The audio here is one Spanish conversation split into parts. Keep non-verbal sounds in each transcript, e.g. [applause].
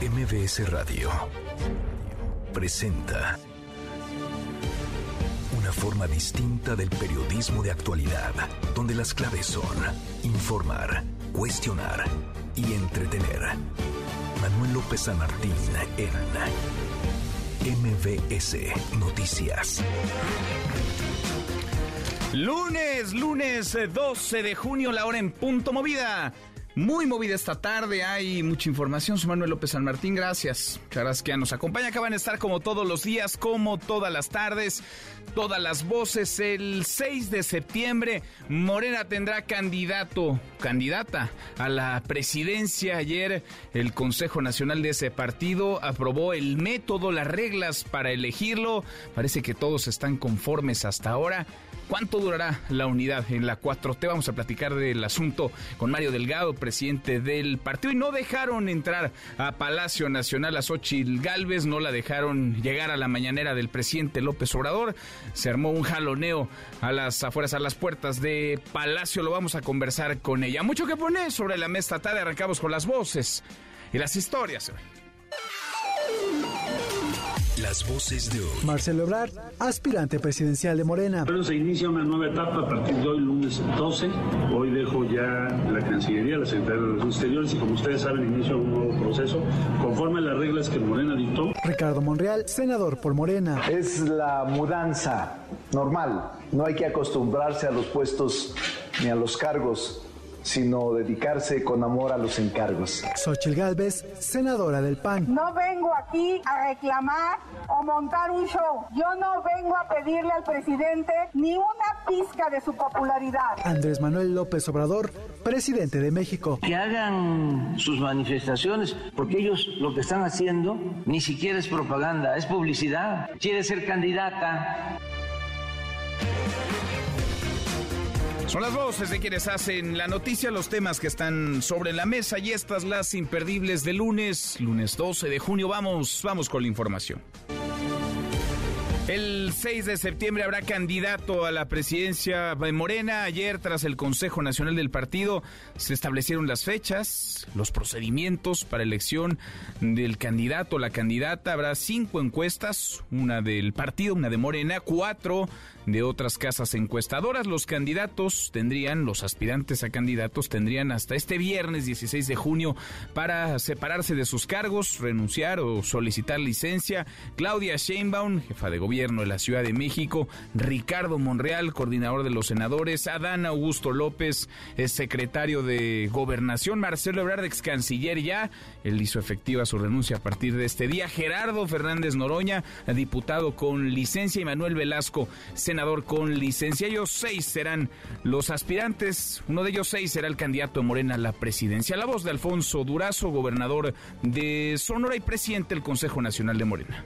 MBS Radio presenta una forma distinta del periodismo de actualidad, donde las claves son informar, cuestionar y entretener. Manuel López San Martín en MBS Noticias. Lunes, lunes 12 de junio, la hora en punto movida. Muy movida esta tarde, hay mucha información. Soy Manuel López San Martín, gracias. Muchas gracias que nos acompaña. Acaban de estar como todos los días, como todas las tardes, todas las voces. El 6 de septiembre, Morena tendrá candidato, candidata a la presidencia. Ayer el Consejo Nacional de ese partido aprobó el método, las reglas para elegirlo. Parece que todos están conformes hasta ahora. ¿Cuánto durará la unidad en la 4T? Vamos a platicar del asunto con Mario Delgado, presidente del partido. Y no dejaron entrar a Palacio Nacional a Xochitl Galvez, no la dejaron llegar a la mañanera del presidente López Obrador. Se armó un jaloneo a las afueras, a las puertas de Palacio. Lo vamos a conversar con ella. Mucho que poner sobre la mesa tarde. Arrancamos con las voces y las historias. Las voces de hoy. Marcelo Ebrard, aspirante presidencial de Morena. Pero se inicia una nueva etapa a partir de hoy, lunes 12. Hoy dejo ya la Cancillería, la Secretaría de Relaciones Exteriores y como ustedes saben, inicio un nuevo proceso conforme a las reglas que Morena dictó. Ricardo Monreal, senador por Morena. Es la mudanza normal. No hay que acostumbrarse a los puestos ni a los cargos sino dedicarse con amor a los encargos. Xochil Gálvez, senadora del PAN. No vengo aquí a reclamar o montar un show. Yo no vengo a pedirle al presidente ni una pizca de su popularidad. Andrés Manuel López Obrador, presidente de México. Que hagan sus manifestaciones, porque ellos lo que están haciendo ni siquiera es propaganda, es publicidad. Quiere ser candidata. Son las voces de quienes hacen la noticia, los temas que están sobre la mesa y estas las imperdibles de lunes, lunes 12 de junio. Vamos, vamos con la información. El 6 de septiembre habrá candidato a la presidencia de Morena. Ayer, tras el Consejo Nacional del Partido, se establecieron las fechas, los procedimientos para elección del candidato o la candidata. Habrá cinco encuestas, una del partido, una de Morena, cuatro de otras casas encuestadoras. Los candidatos tendrían, los aspirantes a candidatos tendrían hasta este viernes 16 de junio para separarse de sus cargos, renunciar o solicitar licencia. Claudia Sheinbaum, jefa de gobierno de la Ciudad de México, Ricardo Monreal, coordinador de los senadores, Adán Augusto López, secretario de Gobernación, Marcelo Ebrard, ex canciller ya, él hizo efectiva su renuncia a partir de este día, Gerardo Fernández Noroña, diputado con licencia, y Manuel Velasco, senador con licencia. Ellos seis serán los aspirantes, uno de ellos seis será el candidato de Morena a la presidencia. La voz de Alfonso Durazo, gobernador de Sonora y presidente del Consejo Nacional de Morena.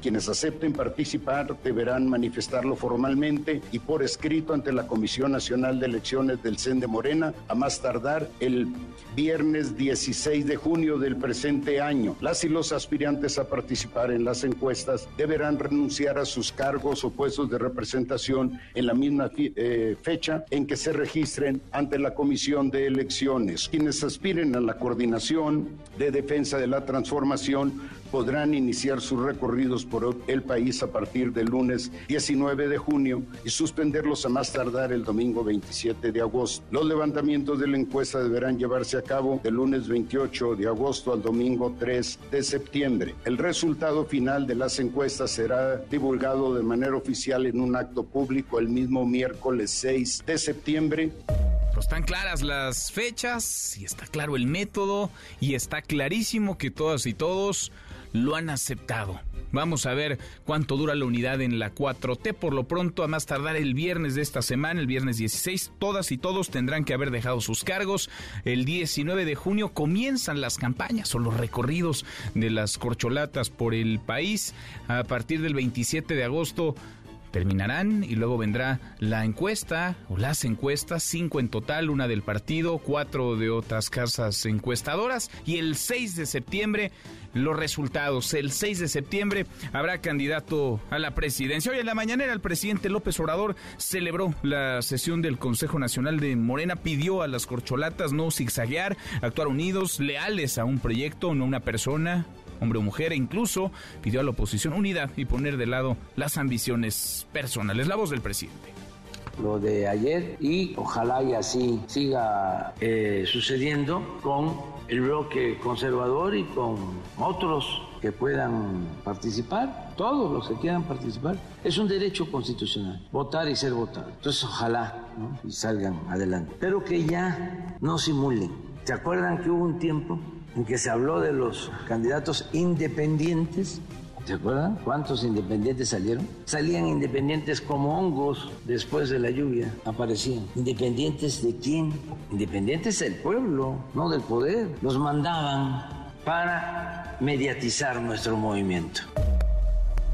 Quienes acepten participar deberán manifestarlo formalmente y por escrito ante la Comisión Nacional de Elecciones del CEN de Morena a más tardar el viernes 16 de junio del presente año. Las y los aspirantes a participar en las encuestas deberán renunciar a sus cargos o puestos de representación en la misma eh, fecha en que se registren ante la Comisión de Elecciones. Quienes aspiren a la coordinación de defensa de la transformación podrán iniciar sus recorridos por el país a partir del lunes 19 de junio y suspenderlos a más tardar el domingo 27 de agosto. Los levantamientos de la encuesta deberán llevarse a cabo del lunes 28 de agosto al domingo 3 de septiembre. El resultado final de las encuestas será divulgado de manera oficial en un acto público el mismo miércoles 6 de septiembre. Pues están claras las fechas y está claro el método y está clarísimo que todas y todos lo han aceptado. Vamos a ver cuánto dura la unidad en la 4T. Por lo pronto, a más tardar el viernes de esta semana, el viernes 16, todas y todos tendrán que haber dejado sus cargos. El 19 de junio comienzan las campañas o los recorridos de las corcholatas por el país. A partir del 27 de agosto terminarán y luego vendrá la encuesta o las encuestas, cinco en total, una del partido, cuatro de otras casas encuestadoras y el 6 de septiembre los resultados. El 6 de septiembre habrá candidato a la presidencia. Hoy en la mañanera el presidente López Obrador celebró la sesión del Consejo Nacional de Morena, pidió a las corcholatas no zigzaguear, actuar unidos, leales a un proyecto, no a una persona, hombre o mujer, e incluso pidió a la oposición unidad y poner de lado las ambiciones personales. La voz del presidente lo de ayer y ojalá y así siga eh, sucediendo con el bloque conservador y con otros que puedan participar, todos los que quieran participar. Es un derecho constitucional, votar y ser votado. Entonces ojalá y salgan adelante. Pero que ya no simulen. ¿Se acuerdan que hubo un tiempo en que se habló de los candidatos independientes. ¿Se acuerdan cuántos independientes salieron? Salían independientes como hongos después de la lluvia, aparecían. ¿Independientes de quién? Independientes del pueblo, no del poder. Los mandaban para mediatizar nuestro movimiento.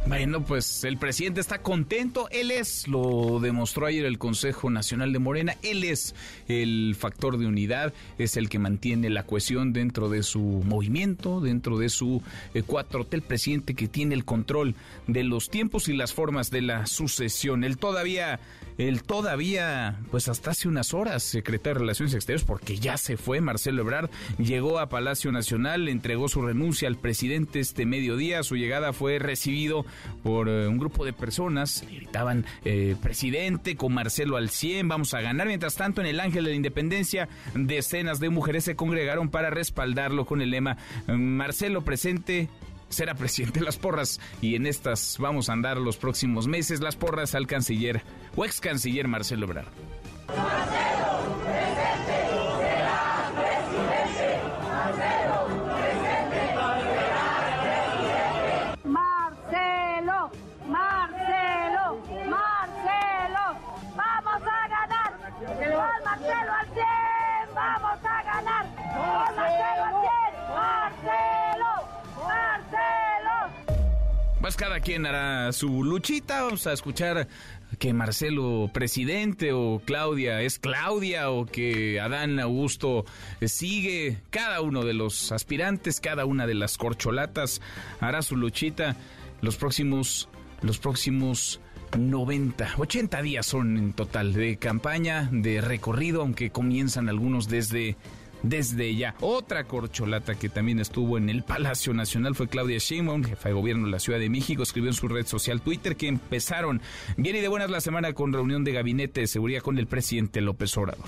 Bueno, pues el presidente está contento. Él es, lo demostró ayer el Consejo Nacional de Morena, él es el factor de unidad, es el que mantiene la cohesión dentro de su movimiento, dentro de su eh, cuatro el presidente que tiene el control de los tiempos y las formas de la sucesión. Él todavía el todavía, pues hasta hace unas horas, secretario de Relaciones Exteriores, porque ya se fue, Marcelo Ebrard, llegó a Palacio Nacional, entregó su renuncia al presidente este mediodía. Su llegada fue recibido por eh, un grupo de personas, gritaban, eh, presidente, con Marcelo al 100, vamos a ganar. Mientras tanto, en el Ángel de la Independencia, decenas de mujeres se congregaron para respaldarlo con el lema, Marcelo presente, será presidente de las porras y en estas vamos a andar los próximos meses las porras al canciller o ex canciller Marcelo Ebrard. Pues cada quien hará su luchita. Vamos a escuchar que Marcelo presidente o Claudia es Claudia o que Adán Augusto sigue. Cada uno de los aspirantes, cada una de las corcholatas hará su luchita los próximos, los próximos 90, 80 días son en total de campaña, de recorrido, aunque comienzan algunos desde desde ya. Otra corcholata que también estuvo en el Palacio Nacional fue Claudia Sheinbaum, jefa de gobierno de la Ciudad de México, escribió en su red social Twitter que empezaron bien y de buenas la semana con reunión de gabinete de seguridad con el presidente López Obrador.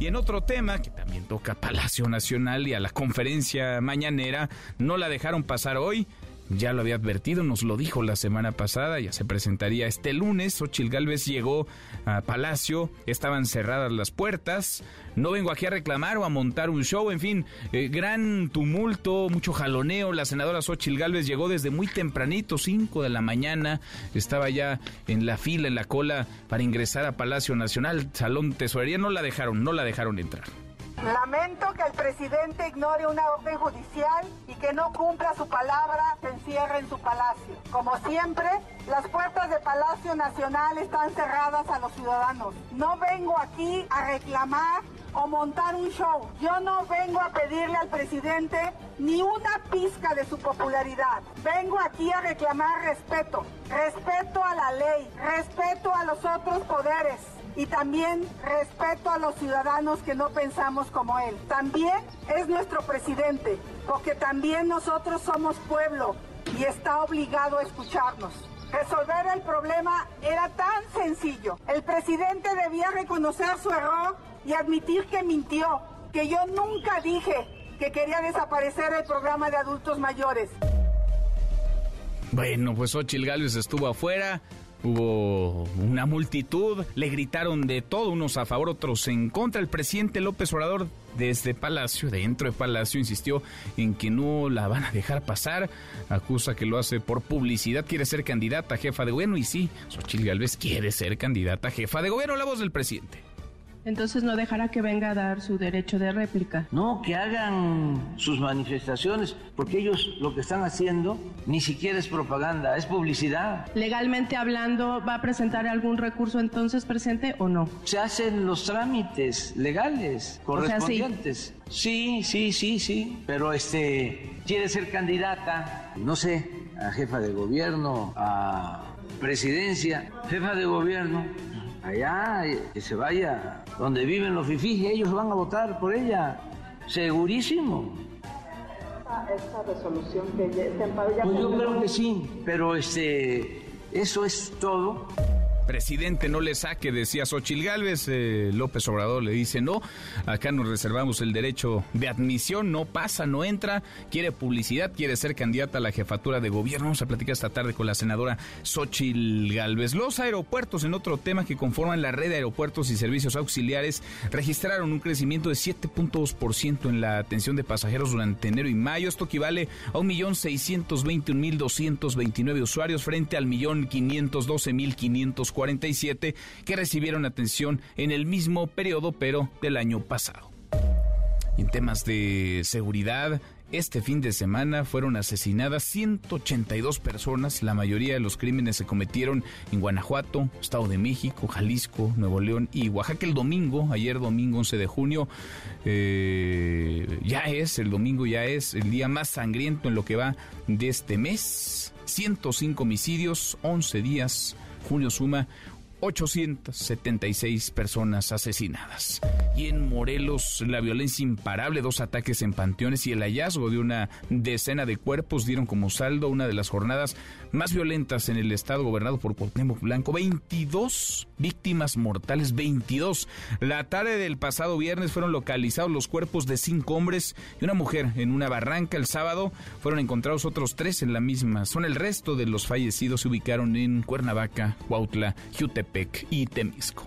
Y en otro tema que también toca Palacio Nacional y a la conferencia mañanera, no la dejaron pasar hoy ya lo había advertido, nos lo dijo la semana pasada, ya se presentaría este lunes. Ochil Gálvez llegó a Palacio, estaban cerradas las puertas. No vengo aquí a reclamar o a montar un show, en fin, eh, gran tumulto, mucho jaloneo. La senadora Xochil Gálvez llegó desde muy tempranito, 5 de la mañana, estaba ya en la fila, en la cola para ingresar a Palacio Nacional, Salón Tesorería. No la dejaron, no la dejaron entrar. Lamento que el presidente ignore una orden judicial y que no cumpla su palabra, se encierre en su palacio. Como siempre, las puertas de Palacio Nacional están cerradas a los ciudadanos. No vengo aquí a reclamar o montar un show. Yo no vengo a pedirle al presidente ni una pizca de su popularidad. Vengo aquí a reclamar respeto, respeto a la ley, respeto a los otros poderes y también respeto a los ciudadanos que no pensamos como él. También es nuestro presidente, porque también nosotros somos pueblo y está obligado a escucharnos. Resolver el problema era tan sencillo. El presidente debía reconocer su error y admitir que mintió, que yo nunca dije que quería desaparecer el programa de adultos mayores. Bueno, pues Ochil Gálvez estuvo afuera, Hubo una multitud, le gritaron de todo, unos a favor, otros en contra. El presidente López Obrador desde Palacio, dentro de Palacio, insistió en que no la van a dejar pasar. Acusa que lo hace por publicidad, quiere ser candidata a jefa de gobierno. Y sí, Xochitl Galvez quiere ser candidata a jefa de gobierno, la voz del presidente. Entonces no dejará que venga a dar su derecho de réplica. No, que hagan sus manifestaciones, porque ellos lo que están haciendo ni siquiera es propaganda, es publicidad. Legalmente hablando, ¿va a presentar algún recurso entonces presente o no? Se hacen los trámites legales correspondientes. sí. sí, sí, sí, pero este quiere ser candidata, no sé, a jefa de gobierno, a presidencia, jefa de gobierno, allá, que se vaya donde viven los fifís, ellos van a votar por ella, segurísimo. Esta resolución que este Pues yo creo que sí, pero este, eso es todo. Presidente, no le saque, decía Xochil Gálvez. Eh, López Obrador le dice no. Acá nos reservamos el derecho de admisión. No pasa, no entra. Quiere publicidad, quiere ser candidata a la jefatura de gobierno. Vamos a platicar esta tarde con la senadora Xochil Gálvez. Los aeropuertos, en otro tema que conforman la red de aeropuertos y servicios auxiliares, registraron un crecimiento de 7.2% en la atención de pasajeros durante enero y mayo. Esto equivale a 1.621.229 usuarios frente al 1.512.500 47 que recibieron atención en el mismo periodo, pero del año pasado. en temas de seguridad, este fin de semana fueron asesinadas 182 personas. La mayoría de los crímenes se cometieron en Guanajuato, Estado de México, Jalisco, Nuevo León y Oaxaca. El domingo, ayer domingo 11 de junio, eh, ya es, el domingo ya es el día más sangriento en lo que va de este mes. 105 homicidios, 11 días junio suma 876 personas asesinadas. Y en Morelos, la violencia imparable, dos ataques en panteones y el hallazgo de una decena de cuerpos dieron como saldo una de las jornadas más violentas en el estado gobernado por Cuauhtémoc Blanco. 22 víctimas mortales, 22. La tarde del pasado viernes fueron localizados los cuerpos de cinco hombres y una mujer en una barranca. El sábado fueron encontrados otros tres en la misma Son El resto de los fallecidos se ubicaron en Cuernavaca, Cuautla, Jutepec y Temisco.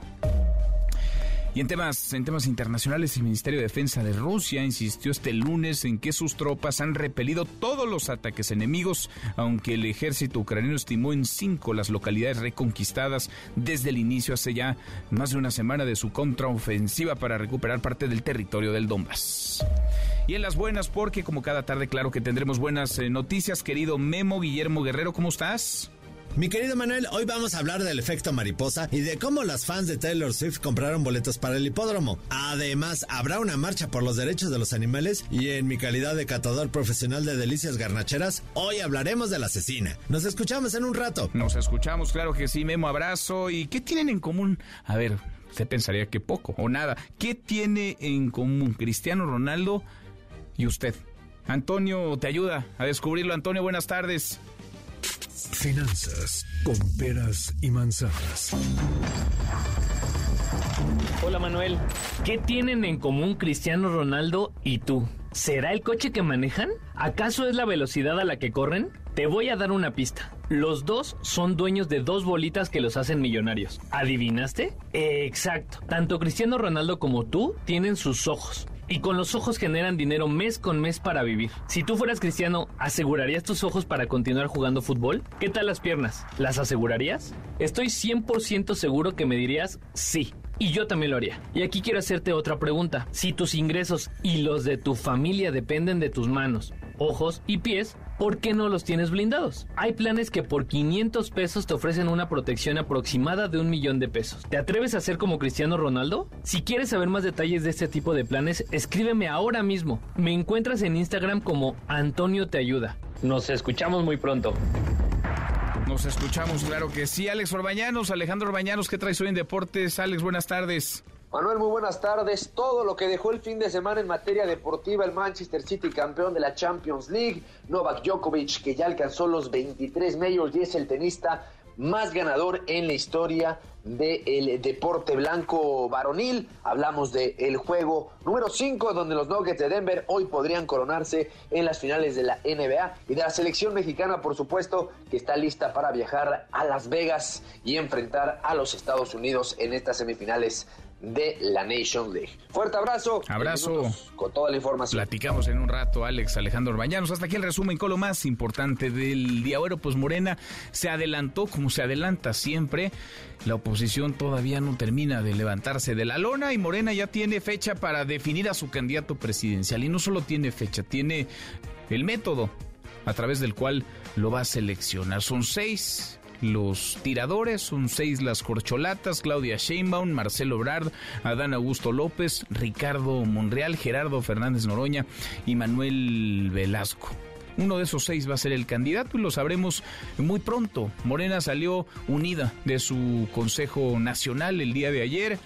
Y en temas, en temas internacionales, el Ministerio de Defensa de Rusia insistió este lunes en que sus tropas han repelido todos los ataques enemigos, aunque el ejército ucraniano estimó en cinco las localidades reconquistadas desde el inicio hace ya más de una semana de su contraofensiva para recuperar parte del territorio del Donbass. Y en las buenas, porque como cada tarde, claro que tendremos buenas eh, noticias, querido Memo Guillermo Guerrero, ¿cómo estás? Mi querido Manuel, hoy vamos a hablar del efecto mariposa y de cómo las fans de Taylor Swift compraron boletos para el hipódromo. Además, habrá una marcha por los derechos de los animales y en mi calidad de catador profesional de delicias garnacheras, hoy hablaremos de la asesina. Nos escuchamos en un rato. Nos escuchamos, claro que sí, Memo, abrazo. ¿Y qué tienen en común? A ver, usted pensaría que poco o nada. ¿Qué tiene en común Cristiano Ronaldo y usted? Antonio te ayuda a descubrirlo. Antonio, buenas tardes. Finanzas con peras y manzanas. Hola Manuel, ¿qué tienen en común Cristiano Ronaldo y tú? ¿Será el coche que manejan? ¿Acaso es la velocidad a la que corren? Te voy a dar una pista. Los dos son dueños de dos bolitas que los hacen millonarios. ¿Adivinaste? Exacto. Tanto Cristiano Ronaldo como tú tienen sus ojos y con los ojos generan dinero mes con mes para vivir. Si tú fueras cristiano, ¿asegurarías tus ojos para continuar jugando fútbol? ¿Qué tal las piernas? ¿Las asegurarías? Estoy 100% seguro que me dirías sí. Y yo también lo haría. Y aquí quiero hacerte otra pregunta. Si tus ingresos y los de tu familia dependen de tus manos, ojos y pies, ¿por qué no los tienes blindados? Hay planes que por 500 pesos te ofrecen una protección aproximada de un millón de pesos. ¿Te atreves a ser como Cristiano Ronaldo? Si quieres saber más detalles de este tipo de planes, escríbeme ahora mismo. Me encuentras en Instagram como Antonio Te Ayuda. Nos escuchamos muy pronto. Nos escuchamos, claro que sí. Alex Orbañanos, Alejandro Orbañanos, ¿qué traes hoy en Deportes? Alex, buenas tardes. Manuel, muy buenas tardes. Todo lo que dejó el fin de semana en materia deportiva el Manchester City, campeón de la Champions League, Novak Djokovic, que ya alcanzó los 23 medios y es el tenista más ganador en la historia del deporte blanco varonil. Hablamos del el juego número 5, donde los Nuggets de Denver hoy podrían coronarse en las finales de la NBA y de la selección mexicana, por supuesto, que está lista para viajar a Las Vegas y enfrentar a los Estados Unidos en estas semifinales de la Nation League. Fuerte abrazo. Abrazo. Con toda la información. Platicamos en un rato, Alex Alejandro Orbañanos. Hasta aquí el resumen con lo más importante del día. Bueno, pues Morena se adelantó como se adelanta siempre. La oposición todavía no termina de levantarse de la lona y Morena ya tiene fecha para definir a su candidato presidencial. Y no solo tiene fecha, tiene el método a través del cual lo va a seleccionar. Son seis los tiradores, son seis las corcholatas, Claudia Sheinbaum, Marcelo Brard, Adán Augusto López, Ricardo Monreal, Gerardo Fernández Noroña y Manuel Velasco. Uno de esos seis va a ser el candidato y lo sabremos muy pronto. Morena salió unida de su Consejo Nacional el día de ayer.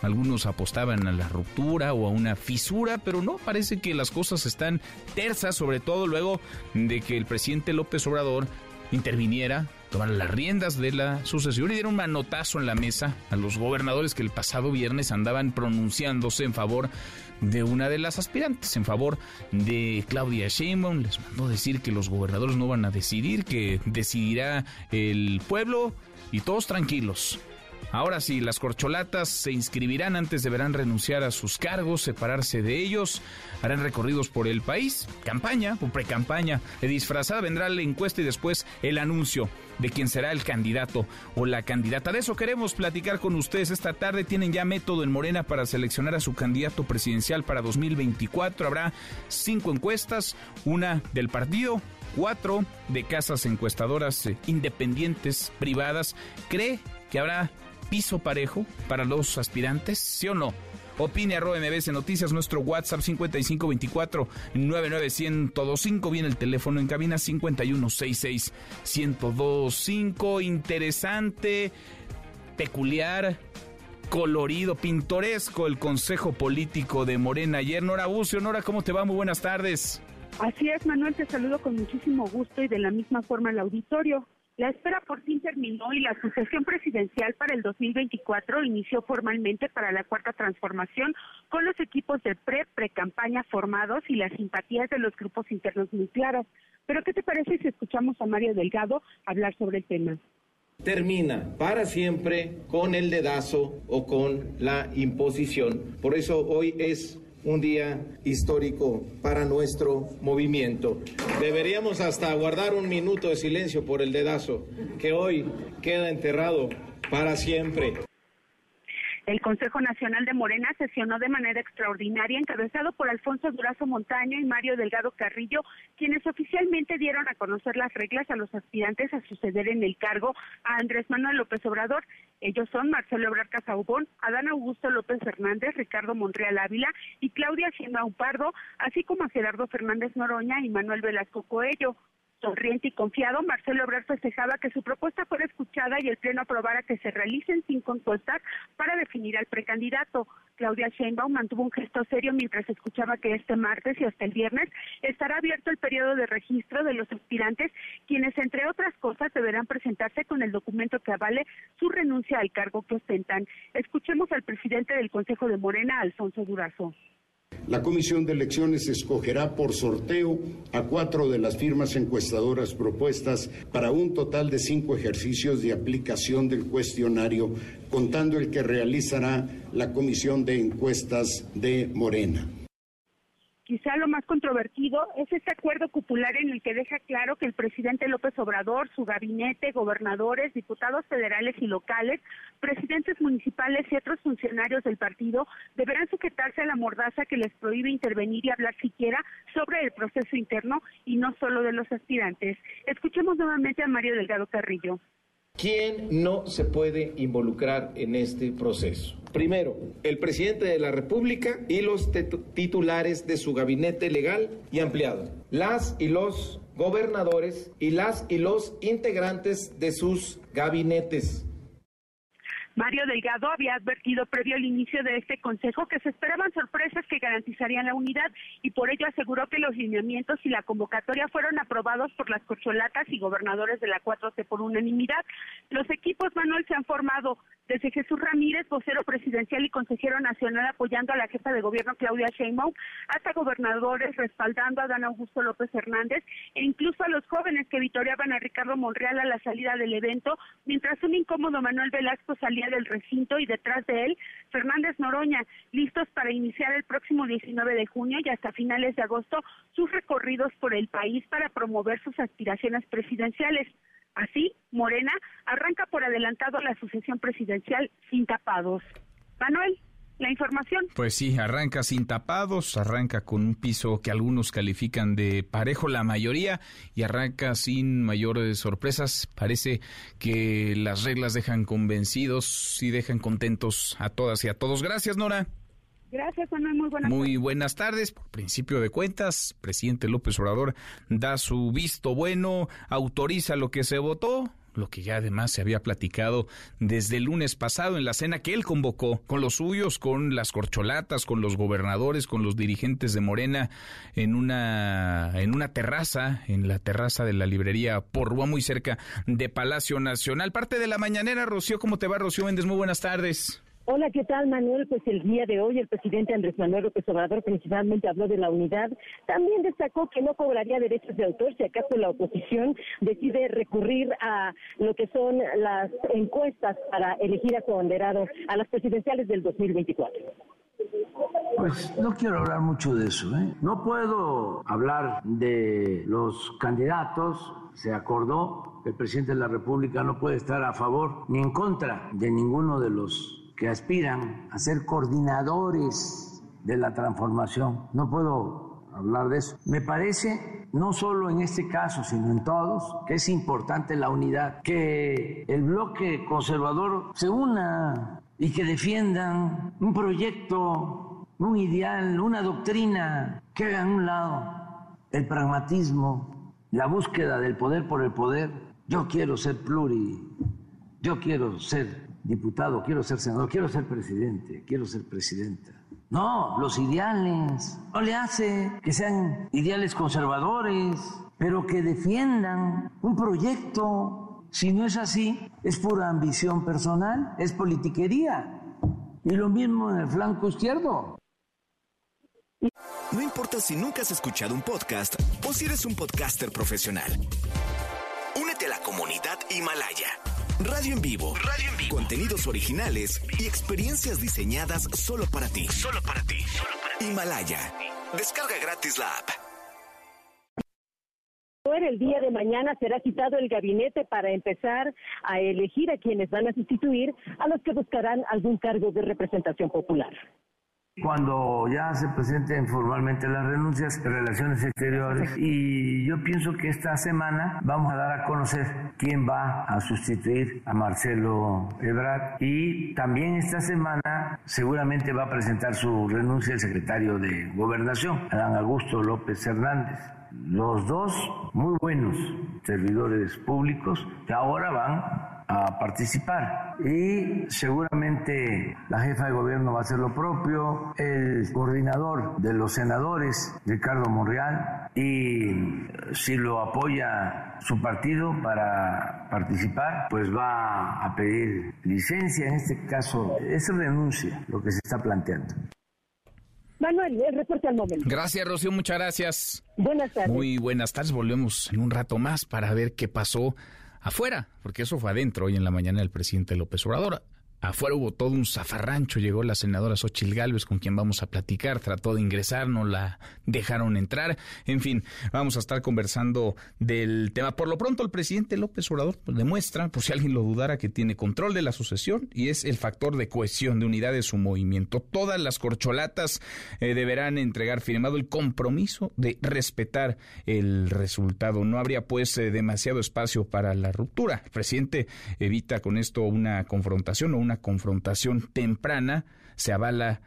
Algunos apostaban a la ruptura o a una fisura, pero no, parece que las cosas están tersas, sobre todo luego de que el presidente López Obrador interviniera, tomara las riendas de la sucesión y diera un manotazo en la mesa a los gobernadores que el pasado viernes andaban pronunciándose en favor de una de las aspirantes, en favor de Claudia Sheinbaum. Les mandó decir que los gobernadores no van a decidir, que decidirá el pueblo y todos tranquilos. Ahora sí, las corcholatas se inscribirán antes deberán renunciar a sus cargos, separarse de ellos, harán recorridos por el país, campaña o pre-campaña. Disfrazada vendrá la encuesta y después el anuncio de quién será el candidato o la candidata. De eso queremos platicar con ustedes esta tarde. Tienen ya método en Morena para seleccionar a su candidato presidencial para 2024. Habrá cinco encuestas, una del partido, cuatro de casas encuestadoras eh, independientes, privadas. ¿Cree que habrá piso parejo para los aspirantes? ¿Sí o no? Opine arroba Noticias, nuestro WhatsApp 5524 99125. Viene el teléfono en cabina 5166 1025. Interesante, peculiar, colorido, pintoresco el Consejo Político de Morena ayer. Nora Bucio, Nora, ¿cómo te va? Muy buenas tardes. Así es, Manuel, te saludo con muchísimo gusto y de la misma forma al auditorio. La espera por fin terminó y la sucesión presidencial para el 2024 inició formalmente para la cuarta transformación con los equipos de pre, pre-campaña formados y las simpatías de los grupos internos muy claras. Pero ¿qué te parece si escuchamos a Mario Delgado hablar sobre el tema? termina para siempre con el dedazo o con la imposición. Por eso hoy es un día histórico para nuestro movimiento. Deberíamos hasta guardar un minuto de silencio por el dedazo que hoy queda enterrado para siempre. El Consejo Nacional de Morena sesionó de manera extraordinaria, encabezado por Alfonso Durazo Montaño y Mario Delgado Carrillo, quienes oficialmente dieron a conocer las reglas a los aspirantes a suceder en el cargo a Andrés Manuel López Obrador. Ellos son Marcelo Ebrard Casaubón, Adán Augusto López Hernández, Ricardo Monreal Ávila y Claudia Sheinbaum Pardo, así como a Gerardo Fernández Noroña y Manuel Velasco Coello. Sonriente y confiado, Marcelo Ebrard festejaba que su propuesta fuera escuchada y el Pleno aprobara que se realicen cinco encuestas para definir al precandidato. Claudia Sheinbaum mantuvo un gesto serio mientras escuchaba que este martes y hasta el viernes estará abierto el periodo de registro de los aspirantes, quienes, entre otras cosas, deberán presentarse con el documento que avale su renuncia al cargo que ostentan. Escuchemos al presidente del Consejo de Morena, Alfonso Durazo. La Comisión de Elecciones escogerá por sorteo a cuatro de las firmas encuestadoras propuestas para un total de cinco ejercicios de aplicación del cuestionario, contando el que realizará la Comisión de Encuestas de Morena. Quizá lo más controvertido es este acuerdo cupular en el que deja claro que el presidente López Obrador, su gabinete, gobernadores, diputados federales y locales, presidentes municipales y otros funcionarios del partido deberán sujetarse a la mordaza que les prohíbe intervenir y hablar siquiera sobre el proceso interno y no solo de los aspirantes. Escuchemos nuevamente a Mario Delgado Carrillo. ¿Quién no se puede involucrar en este proceso? Primero, el presidente de la República y los titulares de su gabinete legal y ampliado. Las y los gobernadores y las y los integrantes de sus gabinetes. Mario Delgado había advertido previo al inicio de este consejo que se esperaban sorpresas que garantizarían la unidad y por ello aseguró que los lineamientos y la convocatoria fueron aprobados por las corcholatas y gobernadores de la 4T por unanimidad. Los equipos, Manuel, se han formado desde Jesús Ramírez, vocero presidencial y consejero nacional apoyando a la jefa de gobierno Claudia Sheinbaum, hasta gobernadores respaldando a Dan Augusto López Hernández e incluso a los jóvenes que vitoriaban a Ricardo Monreal a la salida del evento, mientras un incómodo Manuel Velasco salía seguridad del recinto y detrás de él Fernández Noroña, listos para iniciar el próximo 19 de junio y hasta finales de agosto sus recorridos por el país para promover sus aspiraciones presidenciales. Así, Morena arranca por adelantado la sucesión presidencial sin tapados. Manuel, la información. Pues sí, arranca sin tapados, arranca con un piso que algunos califican de parejo, la mayoría, y arranca sin mayores sorpresas. Parece que las reglas dejan convencidos y dejan contentos a todas y a todos. Gracias, Nora. Gracias, Manuel. Muy buenas Muy buenas tardes. Por principio de cuentas, presidente López Obrador da su visto bueno, autoriza lo que se votó, lo que ya además se había platicado desde el lunes pasado en la cena que él convocó con los suyos, con las corcholatas, con los gobernadores, con los dirigentes de Morena en una en una terraza, en la terraza de la librería Porrúa muy cerca de Palacio Nacional. Parte de la mañanera, Rocío, ¿cómo te va Rocío Méndez? Muy buenas tardes. Hola, ¿qué tal, Manuel? Pues el día de hoy el presidente Andrés Manuel López Obrador principalmente habló de la unidad. También destacó que no cobraría derechos de autor si acaso la oposición decide recurrir a lo que son las encuestas para elegir a su abanderado a las presidenciales del 2024. Pues no quiero hablar mucho de eso. ¿eh? No puedo hablar de los candidatos. Se acordó que el presidente de la República no puede estar a favor ni en contra de ninguno de los que aspiran a ser coordinadores de la transformación. No puedo hablar de eso. Me parece, no solo en este caso, sino en todos, que es importante la unidad, que el bloque conservador se una y que defiendan un proyecto, un ideal, una doctrina, que hagan un lado el pragmatismo, la búsqueda del poder por el poder. Yo quiero ser pluri, yo quiero ser diputado, quiero ser senador, quiero ser presidente, quiero ser presidenta. No, los ideales. No le hace que sean ideales conservadores, pero que defiendan un proyecto. Si no es así, es pura ambición personal, es politiquería. Y lo mismo en el flanco izquierdo. No importa si nunca has escuchado un podcast o si eres un podcaster profesional. Únete a la comunidad Himalaya. Radio en vivo. Radio en vivo. Contenidos originales y experiencias diseñadas solo para ti. Solo para ti. Himalaya. Descarga gratis la app. El día de mañana será citado el gabinete para empezar a elegir a quienes van a sustituir a los que buscarán algún cargo de representación popular. Cuando ya se presenten formalmente las renuncias de Relaciones Exteriores y yo pienso que esta semana vamos a dar a conocer quién va a sustituir a Marcelo Ebrard y también esta semana seguramente va a presentar su renuncia el secretario de Gobernación, Adán Augusto López Hernández. Los dos muy buenos servidores públicos que ahora van a participar y seguramente la jefa de gobierno va a hacer lo propio, el coordinador de los senadores, Ricardo Monreal, y si lo apoya su partido para participar, pues va a pedir licencia, en este caso es renuncia lo que se está planteando. Manuel, el reporte al momento. Gracias, Rocío, muchas gracias. Buenas tardes. Muy buenas tardes, volvemos en un rato más para ver qué pasó afuera, porque eso fue adentro hoy en la mañana el presidente López Obrador. Afuera hubo todo un zafarrancho, llegó la senadora Xochil Gálvez con quien vamos a platicar, trató de ingresar, no la dejaron entrar. En fin, vamos a estar conversando del tema. Por lo pronto, el presidente López Obrador pues, demuestra, por si alguien lo dudara, que tiene control de la sucesión y es el factor de cohesión, de unidad de su movimiento. Todas las corcholatas eh, deberán entregar firmado el compromiso de respetar el resultado. No habría pues eh, demasiado espacio para la ruptura. El presidente evita con esto una confrontación o una confrontación temprana, se avala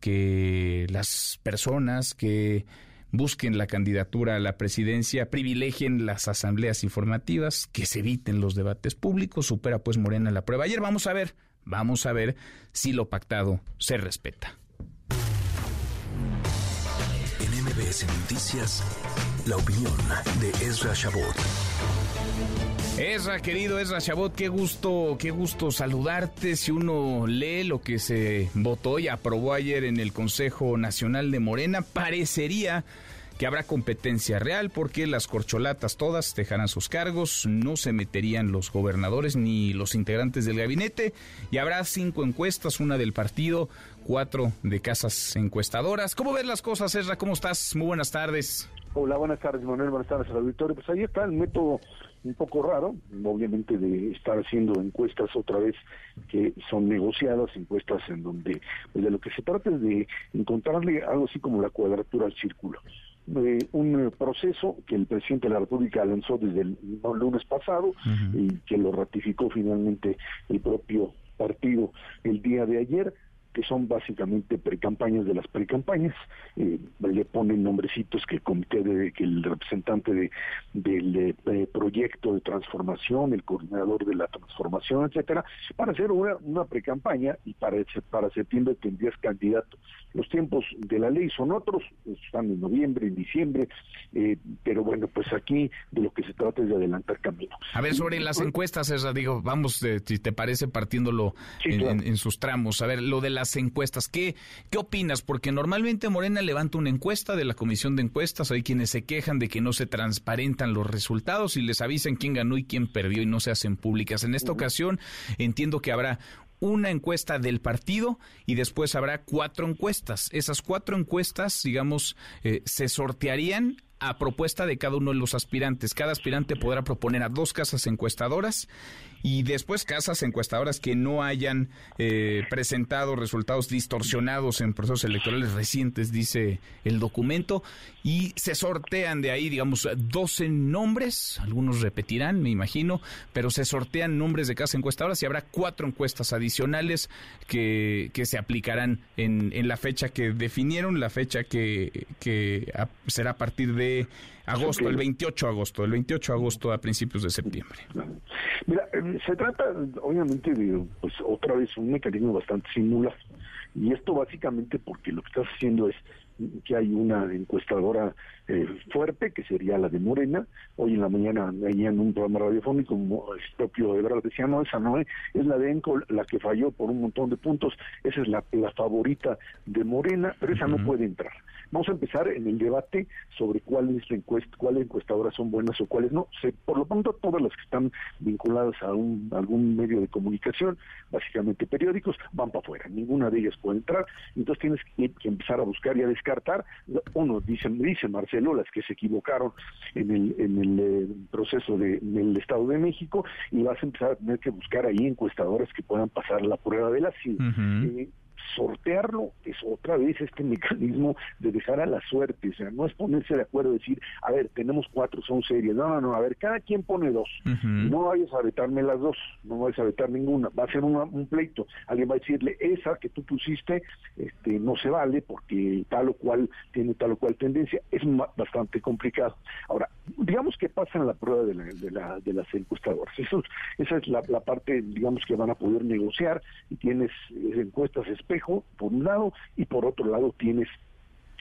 que las personas que busquen la candidatura a la presidencia privilegien las asambleas informativas, que se eviten los debates públicos, supera pues Morena la prueba. Ayer vamos a ver, vamos a ver si lo pactado se respeta. En MBS Noticias, la opinión de Ezra Shabot. Esra, querido Esra Chabot, qué gusto, qué gusto saludarte. Si uno lee lo que se votó y aprobó ayer en el Consejo Nacional de Morena, parecería que habrá competencia real porque las corcholatas todas dejarán sus cargos, no se meterían los gobernadores ni los integrantes del gabinete y habrá cinco encuestas, una del partido, cuatro de casas encuestadoras. ¿Cómo ven las cosas, Ezra? ¿Cómo estás? Muy buenas tardes. Hola, buenas tardes, Manuel. Buenas tardes al auditorio. Pues ahí está el método un poco raro, obviamente de estar haciendo encuestas otra vez que son negociadas, encuestas en donde pues de lo que se trata es de encontrarle algo así como la cuadratura al círculo. Eh, un proceso que el presidente de la República lanzó desde el lunes pasado y que lo ratificó finalmente el propio partido el día de ayer que son básicamente precampañas de las precampañas, eh, le ponen nombrecitos que el comité de, que el representante de, del eh, proyecto de transformación, el coordinador de la transformación, etcétera, para hacer una, una precampaña y para, para septiembre tendrías candidato. Los tiempos de la ley son otros, están en noviembre, en diciembre, eh, pero bueno, pues aquí de lo que se trata es de adelantar camino. A ver, sobre las encuestas, esa, digo, vamos, si te parece, partiéndolo en, en sus tramos. A ver, lo de la las encuestas. ¿Qué, ¿Qué opinas? Porque normalmente Morena levanta una encuesta de la comisión de encuestas. Hay quienes se quejan de que no se transparentan los resultados y les avisan quién ganó y quién perdió y no se hacen públicas. En esta ocasión entiendo que habrá una encuesta del partido y después habrá cuatro encuestas. Esas cuatro encuestas, digamos, eh, se sortearían a propuesta de cada uno de los aspirantes. Cada aspirante podrá proponer a dos casas encuestadoras y después casas encuestadoras que no hayan eh, presentado resultados distorsionados en procesos electorales recientes, dice el documento, y se sortean de ahí, digamos, 12 nombres, algunos repetirán, me imagino, pero se sortean nombres de casas encuestadoras y habrá cuatro encuestas adicionales que, que se aplicarán en, en la fecha que definieron, la fecha que, que será a partir de agosto, el 28 de agosto, el 28 de agosto a principios de septiembre. Mira, eh, se trata obviamente de, pues otra vez, un mecanismo bastante similar. Y esto básicamente porque lo que estás haciendo es que hay una encuestadora eh, fuerte, que sería la de Morena. Hoy en la mañana veía en un programa radiofónico, como el propio Ebrard decía, no, esa no es, es la de Enco, la que falló por un montón de puntos, esa es la, la favorita de Morena, pero esa no puede entrar. Vamos a empezar en el debate sobre cuál es la encuesta, cuáles encuestadoras son buenas o cuáles no. por lo pronto, todas las que están vinculadas a, un, algún medio de comunicación, básicamente periódicos, van para afuera. Ninguna de ellas puede entrar. Entonces tienes que, empezar a buscar y a descartar. Uno, dice, dice Marcelo, las que se equivocaron en el, en el eh, proceso de, del Estado de México, y vas a empezar a tener que buscar ahí encuestadoras que puedan pasar la prueba de la CID sortearlo es otra vez este [laughs] mecanismo de dejar a la suerte, o sea, no es ponerse de acuerdo, decir, a ver, tenemos cuatro, son series, no, no, no, a ver, cada quien pone dos, no vayas a vetarme las dos, no vayas a vetar ninguna, va a ser un pleito, alguien va a decirle, esa que tú pusiste, este, no se vale porque tal o cual tiene tal o cual tendencia, es bastante complicado. Ahora, digamos que pasa en la prueba de, la, de, la, de las encuestadoras, Eso, esa es la, parte, digamos, que van a poder negociar y tienes eh, encuestas espejo por un lado, y por otro lado tienes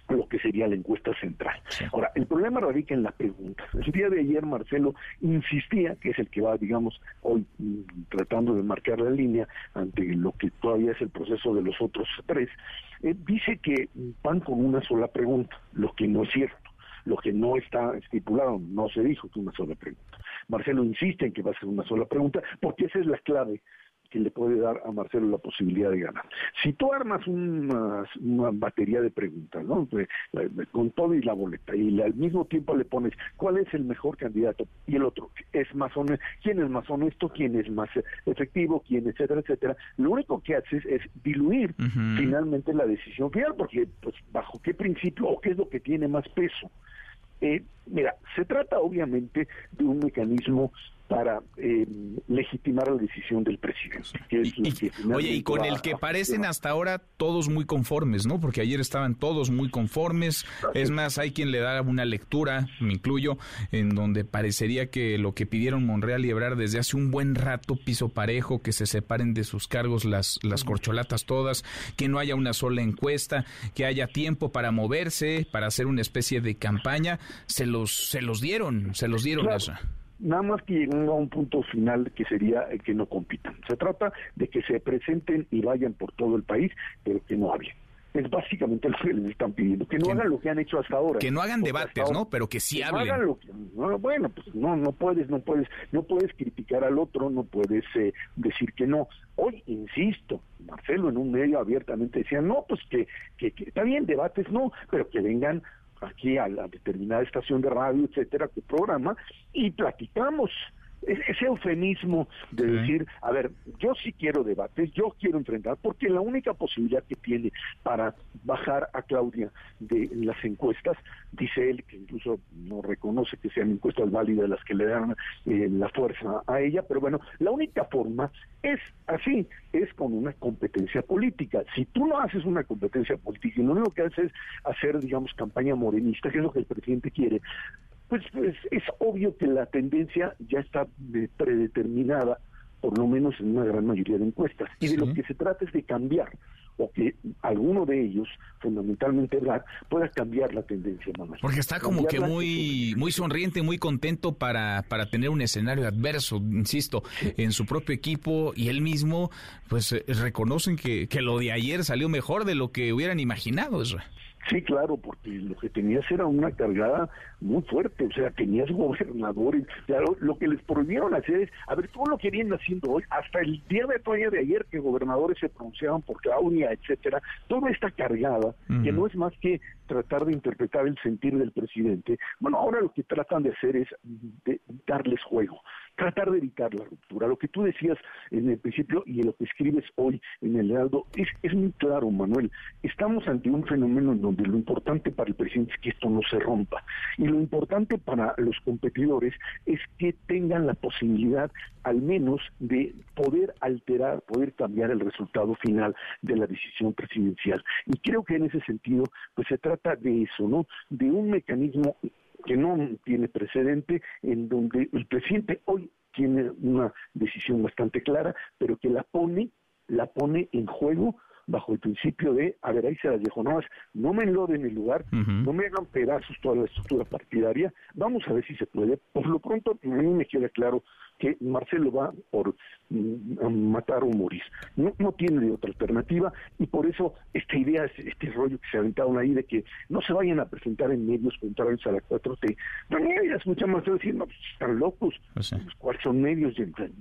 lo que sería la encuesta central. Ahora, el problema radica en la pregunta. El día de ayer Marcelo insistía, que es el que va, digamos, hoy mm, tratando de marcar la línea ante lo que todavía es el proceso de los otros tres, eh, dice que van con una sola pregunta, lo que no es cierto. Lo que no está estipulado, no se dijo que una sola pregunta. Marcelo insiste en que va a ser una sola pregunta, porque esa es la clave que le puede dar a Marcelo la posibilidad de ganar. Si tú armas una, batería de preguntas, ¿no? Con todo y la boleta, y al mismo tiempo le pones cuál es el mejor candidato y el otro, es más honesto, quién es más honesto, quién es más efectivo, quién, etcétera, etcétera, lo único que haces es diluir finalmente la decisión final, porque pues bajo qué principio o qué es lo que tiene más peso. Eh, mira, se trata obviamente de un mecanismo para eh, legitimar la decisión del presidente. oye, y con el que parecen hasta ahora todos muy conformes, ¿no? Porque ayer estaban todos muy conformes. Es más, hay quien le da una lectura, me incluyo, en donde parecería que lo que pidieron Monreal y Ebrard desde hace un buen rato, piso parejo, que se separen de sus cargos las, las corcholatas todas, que no haya una sola encuesta, que haya tiempo para moverse, para hacer una especie de campaña, se los, se los dieron, se los dieron. Claro nada más que lleguen a un punto final que sería eh, que no compitan. Se trata de que se presenten y vayan por todo el país, pero que no hablen. Es básicamente lo que les están pidiendo, que no hagan lo que han hecho hasta ahora. Que no hagan debates, ¿no? Pero que sí hablen. No hagan lo que, bueno, pues no, no puedes, no puedes, no puedes criticar al otro, no puedes eh, decir que no. Hoy, insisto, Marcelo en un medio abiertamente decía, no, pues que, que, que está bien, debates no, pero que vengan aquí a la determinada estación de radio, etcétera, que programa, y platicamos ese eufemismo de decir, a ver, yo sí quiero debates, yo quiero enfrentar, porque la única posibilidad que tiene para bajar a Claudia de las encuestas, dice él, que incluso no reconoce que sean encuestas válidas las que le dan eh, la fuerza a ella, pero bueno, la única forma es así, es con una competencia política. Si tú no haces una competencia política y lo único que haces es hacer, digamos, campaña morenista, que es lo que el presidente quiere, pues, pues, es obvio que la tendencia ya está eh, predeterminada, por lo menos en una gran mayoría de encuestas. Y de lo que se trata es de cambiar, o que alguno de ellos, fundamentalmente Brad, pueda cambiar la tendencia. Porque está como que muy, muy sonriente, muy contento para, para tener un escenario adverso, insisto, en su propio equipo y él mismo, pues eh, reconocen que, que lo de ayer salió mejor de lo que hubieran imaginado. Eso. Sí, claro, porque lo que tenías era una cargada muy fuerte, o sea, tenías gobernadores, claro, lo que les prohibieron hacer es, a ver, todo lo que vienen haciendo hoy, hasta el día de todavía de ayer que gobernadores se pronunciaban por Claudia, etcétera, toda esta cargada, que no es más que tratar de interpretar el sentir del presidente, bueno, ahora lo que tratan de hacer es de darles juego, tratar de evitar la ruptura. Lo que tú decías en el principio y lo que escribes hoy en el Heraldo es, es muy claro, Manuel. Estamos ante un fenómeno en donde lo importante para el presidente es que esto no se rompa. Y lo importante para los competidores es que tengan la posibilidad al menos de poder alterar, poder cambiar el resultado final de la decisión presidencial. Y creo que en ese sentido, pues se trata de eso, ¿no? De un mecanismo que no tiene precedente, en donde el presidente hoy tiene una decisión bastante clara, pero que la pone, la pone en juego bajo el principio de, a ver, ahí se las dejo, no, no me enloden el lugar, no me hagan pedazos toda la estructura partidaria, vamos a ver si se puede. Por lo pronto, a mí me queda claro que Marcelo va por mm, matar o morir. No, no tiene otra alternativa y por eso esta idea, este rollo que se aventaron ahí de que no se vayan a presentar en medios contrarios a la 4T. No, ya escucha Marcelo decir, no, pues, están locos. Pues ¿Cuáles son medios?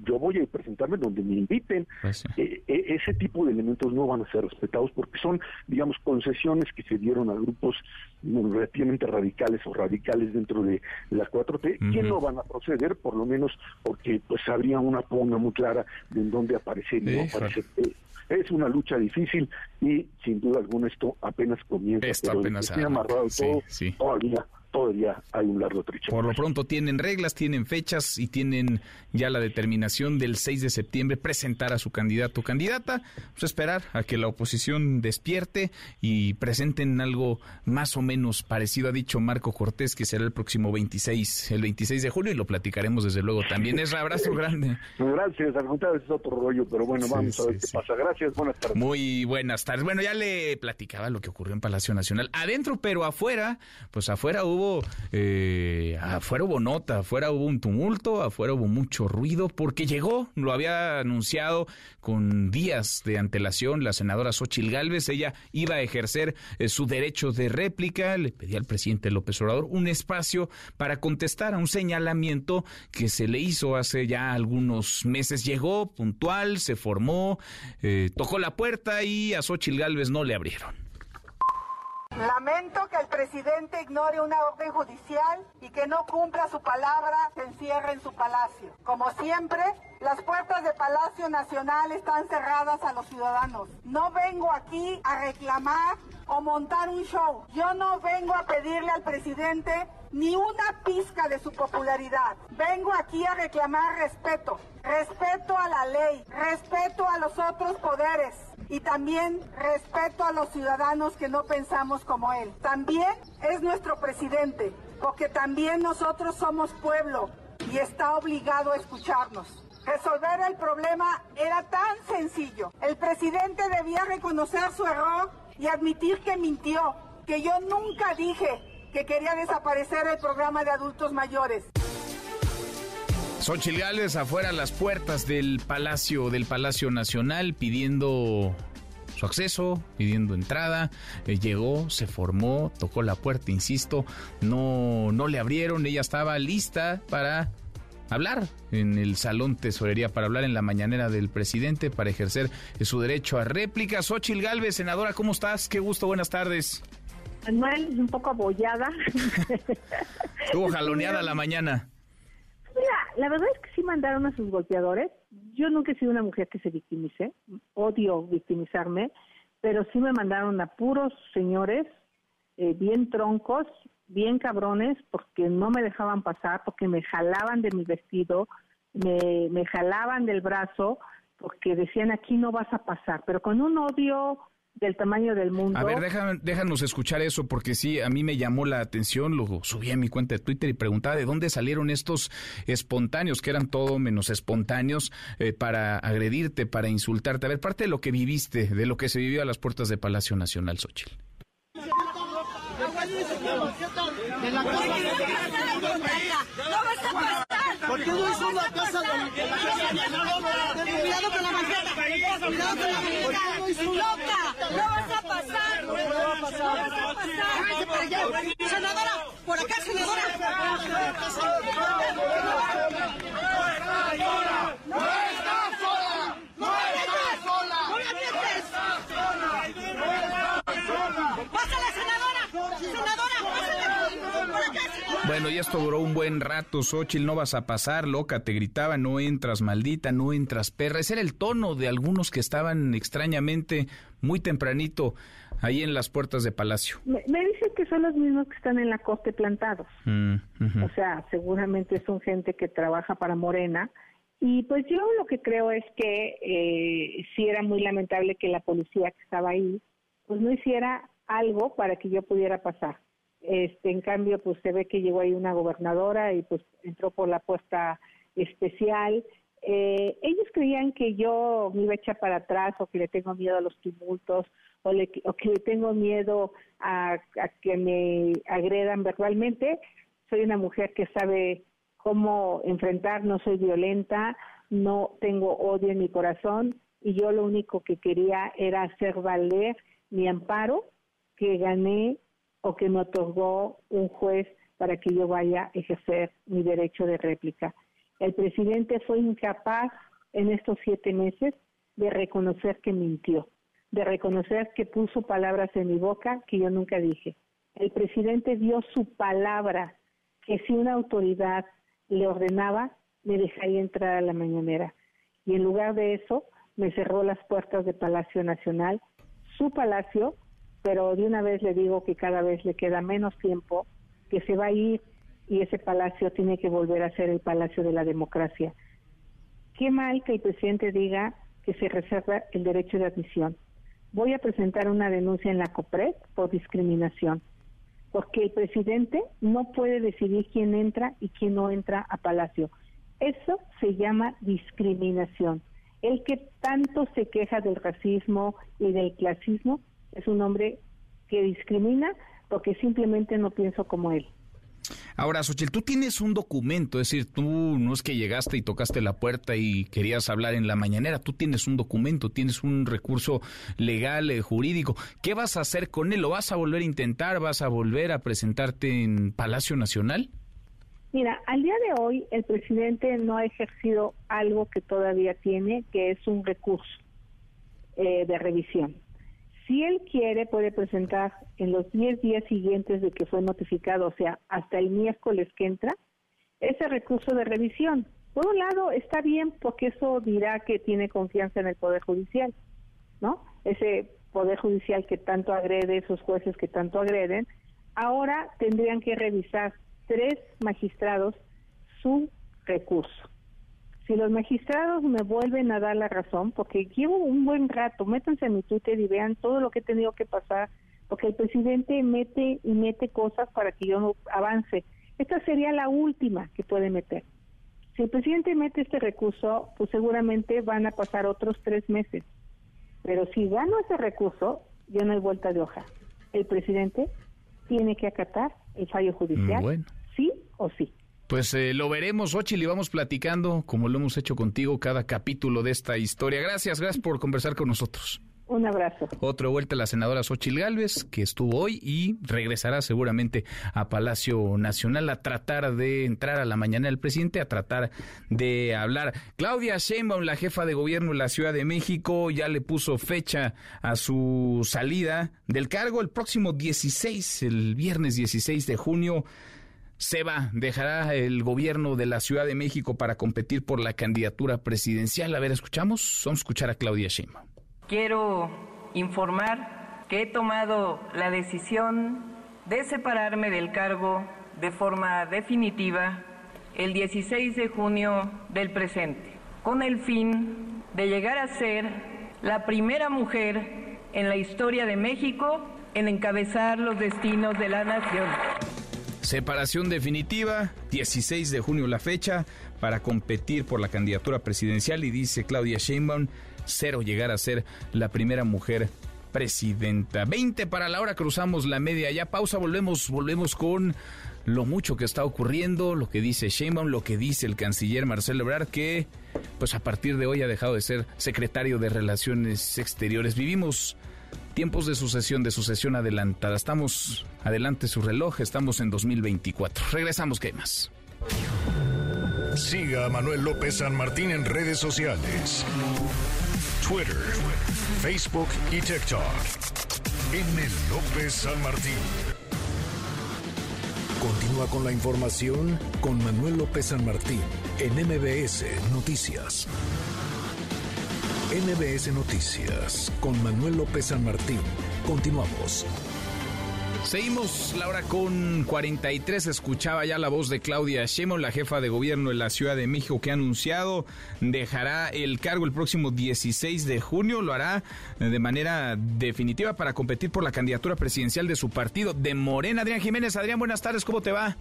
Yo voy a presentarme donde me inviten. Pues e, e, ese tipo de elementos no van a ser respetados porque son, digamos, concesiones que se dieron a grupos relativamente radicales o radicales dentro de la 4T, que no van a proceder, por lo menos porque pues habría una pugna muy clara de en dónde aparecer y no aparecer. Es una lucha difícil y sin duda alguna esto apenas comienza. Esto apenas ha amarrado todo, todavía todavía hay un largo trecho. Por lo pronto tienen reglas, tienen fechas y tienen ya la determinación del 6 de septiembre presentar a su candidato o candidata. A esperar a que la oposición despierte y presenten algo más o menos parecido. Ha dicho Marco Cortés que será el próximo 26, el 26 de julio y lo platicaremos desde luego también. Es abrazo grande. [laughs] Gracias, al contrario es otro rollo, pero bueno, vamos a ver qué pasa. Gracias, buenas tardes. Muy buenas tardes. Bueno, ya le platicaba lo que ocurrió en Palacio Nacional. Adentro, pero afuera, pues afuera hubo eh, afuera hubo nota, afuera hubo un tumulto, afuera hubo mucho ruido, porque llegó, lo había anunciado con días de antelación la senadora Xochil Gálvez, ella iba a ejercer eh, su derecho de réplica, le pedía al presidente López Obrador un espacio para contestar a un señalamiento que se le hizo hace ya algunos meses. Llegó puntual, se formó, eh, tocó la puerta y a Xochil Gálvez no le abrieron. Lamento que el presidente ignore una orden judicial y que no cumpla su palabra, se encierre en su palacio. Como siempre, las puertas de Palacio Nacional están cerradas a los ciudadanos. No vengo aquí a reclamar o montar un show. Yo no vengo a pedirle al presidente ni una pizca de su popularidad. Vengo aquí a reclamar respeto, respeto a la ley, respeto a los otros poderes y también respeto a los ciudadanos que no pensamos como él. También es nuestro presidente, porque también nosotros somos pueblo y está obligado a escucharnos. Resolver el problema era tan sencillo. El presidente debía reconocer su error y admitir que mintió, que yo nunca dije que quería desaparecer el programa de adultos mayores. Xochitl Gálvez afuera las puertas del Palacio del Palacio Nacional pidiendo su acceso, pidiendo entrada, eh, llegó, se formó, tocó la puerta, insisto, no, no le abrieron, ella estaba lista para hablar en el Salón Tesorería, para hablar en la mañanera del presidente, para ejercer su derecho a réplica. Xochil Galvez, senadora, ¿cómo estás? Qué gusto, buenas tardes. Manuel, un poco abollada. [laughs] [laughs] Estuvo jaloneada la mañana. La verdad es que sí mandaron a sus golpeadores. Yo nunca he sido una mujer que se victimice, odio victimizarme, pero sí me mandaron a puros señores eh, bien troncos bien cabrones porque no me dejaban pasar, porque me jalaban de mi vestido, me, me jalaban del brazo, porque decían aquí no vas a pasar, pero con un odio del tamaño del mundo. A ver, déjanos escuchar eso, porque sí, a mí me llamó la atención, lo subí a mi cuenta de Twitter y preguntaba de dónde salieron estos espontáneos, que eran todo menos espontáneos, eh, para agredirte, para insultarte. A ver, parte de lo que viviste, de lo que se vivió a las puertas de Palacio Nacional, Xochitl. ¿Por qué no hizo una casa de ¡Loca! ¡No vas a pasar! ¡No vas a pasar! ¡Senadora! ¡Por acá, senadora! ¡No sola! ¡No estás sola! ¡No la mientes! ¡Pásala, senadora! ¡Senadora, pásala! Bueno, y esto duró un buen rato, Xochitl, no vas a pasar, loca, te gritaba, no entras, maldita, no entras, perra. Ese era el tono de algunos que estaban extrañamente muy tempranito ahí en las puertas de Palacio. Me, dicen que son los mismos que están en la costa plantados. Mm, o sea, seguramente son gente que trabaja para Morena. Y pues yo lo que creo es que eh, sí era muy lamentable que la policía que estaba ahí, pues no hiciera algo para que yo pudiera pasar. Este, en cambio, pues se ve que llegó ahí una gobernadora y pues entró por la puerta especial. Eh, ellos creían que yo me iba a echar para atrás o que le tengo miedo a los tumultos o, o que le tengo miedo a, que me agredan verbalmente. Soy una mujer que sabe cómo enfrentar, no soy violenta, no tengo odio en mi corazón y yo lo único que quería era hacer valer mi amparo que gané o que me otorgó un juez para que yo vaya a ejercer mi derecho de réplica. El presidente fue incapaz en estos siete meses de reconocer que mintió, de reconocer que puso palabras en mi boca que yo nunca dije. El presidente dio su palabra que si una autoridad le ordenaba, me dejaría entrar a la mañanera. Y en lugar de eso, me cerró las puertas de Palacio Nacional, su palacio, pero de una vez le digo que cada vez le queda menos tiempo, que se va a ir y ese palacio tiene que volver a ser el palacio de la democracia. Qué mal que el presidente diga que se reserva el derecho de admisión. Voy a presentar una denuncia en la COPRED por discriminación, porque el presidente no puede decidir quién entra y quién no entra a palacio. Eso se llama discriminación. El que tanto se queja del racismo y del clasismo es un hombre que discrimina porque simplemente no pienso como él. Ahora, Xochitl, tú tienes un documento, es decir, tú no es que llegaste y tocaste la puerta y querías hablar en la mañanera, tú tienes un documento, tienes un recurso legal, eh, jurídico. ¿Qué vas a hacer con él? ¿Lo vas a volver a intentar? ¿Vas a volver a presentarte en Palacio Nacional? Mira, al día de hoy el presidente no ha ejercido algo que todavía tiene, que es un recurso eh, de revisión. Si él quiere, puede presentar en los 10 días siguientes de que fue notificado, o sea, hasta el miércoles que entra, ese recurso de revisión. Por un lado, está bien porque eso dirá que tiene confianza en el Poder Judicial, ¿no? Ese Poder Judicial que tanto agrede, esos jueces que tanto agreden, ahora tendrían que revisar tres magistrados su recurso si los magistrados me vuelven a dar la razón, porque llevo un buen rato, métanse en mi Twitter y vean todo lo que he tenido que pasar, porque el presidente mete y mete cosas para que yo no avance. Esta sería la última que puede meter. Si el presidente mete este recurso, pues seguramente van a pasar otros tres meses. Pero si gano ese recurso, ya no hay vuelta de hoja. El presidente tiene que acatar el fallo judicial, sí o sí. Pues eh, lo veremos, Ochil, y vamos platicando, como lo hemos hecho contigo, cada capítulo de esta historia. Gracias, gracias por conversar con nosotros. Un abrazo. Otra vuelta a la senadora Xochil Gálvez, que estuvo hoy y regresará seguramente a Palacio Nacional a tratar de entrar a la mañana del presidente, a tratar de hablar. Claudia Sheinbaum, la jefa de gobierno de la Ciudad de México, ya le puso fecha a su salida del cargo el próximo 16, el viernes 16 de junio. Se va, dejará el gobierno de la Ciudad de México para competir por la candidatura presidencial. A ver, escuchamos. Vamos a escuchar a Claudia Sheinbaum. Quiero informar que he tomado la decisión de separarme del cargo de forma definitiva el 16 de junio del presente, con el fin de llegar a ser la primera mujer en la historia de México en encabezar los destinos de la nación. Separación definitiva, 16 de junio la fecha, para competir por la candidatura presidencial y dice Claudia Sheinbaum, cero llegar a ser la primera mujer presidenta. 20 para la hora, cruzamos la media. Ya pausa, volvemos, volvemos con lo mucho que está ocurriendo, lo que dice Sheinbaum, lo que dice el canciller Marcelo Ebrard, que pues a partir de hoy ha dejado de ser secretario de Relaciones Exteriores. Vivimos tiempos de sucesión, de sucesión adelantada. Estamos adelante su reloj, estamos en 2024. Regresamos, ¿qué más? Siga a Manuel López San Martín en redes sociales. Twitter, Facebook y TikTok. M. López San Martín. Continúa con la información con Manuel López San Martín en MBS Noticias. MBS Noticias con Manuel López San Martín. Continuamos. Seguimos la hora con 43. Escuchaba ya la voz de Claudia Sheinbaum, la jefa de gobierno de la Ciudad de México, que ha anunciado dejará el cargo el próximo 16 de junio. Lo hará de manera definitiva para competir por la candidatura presidencial de su partido de Morena. Adrián Jiménez, Adrián, buenas tardes. ¿Cómo te va?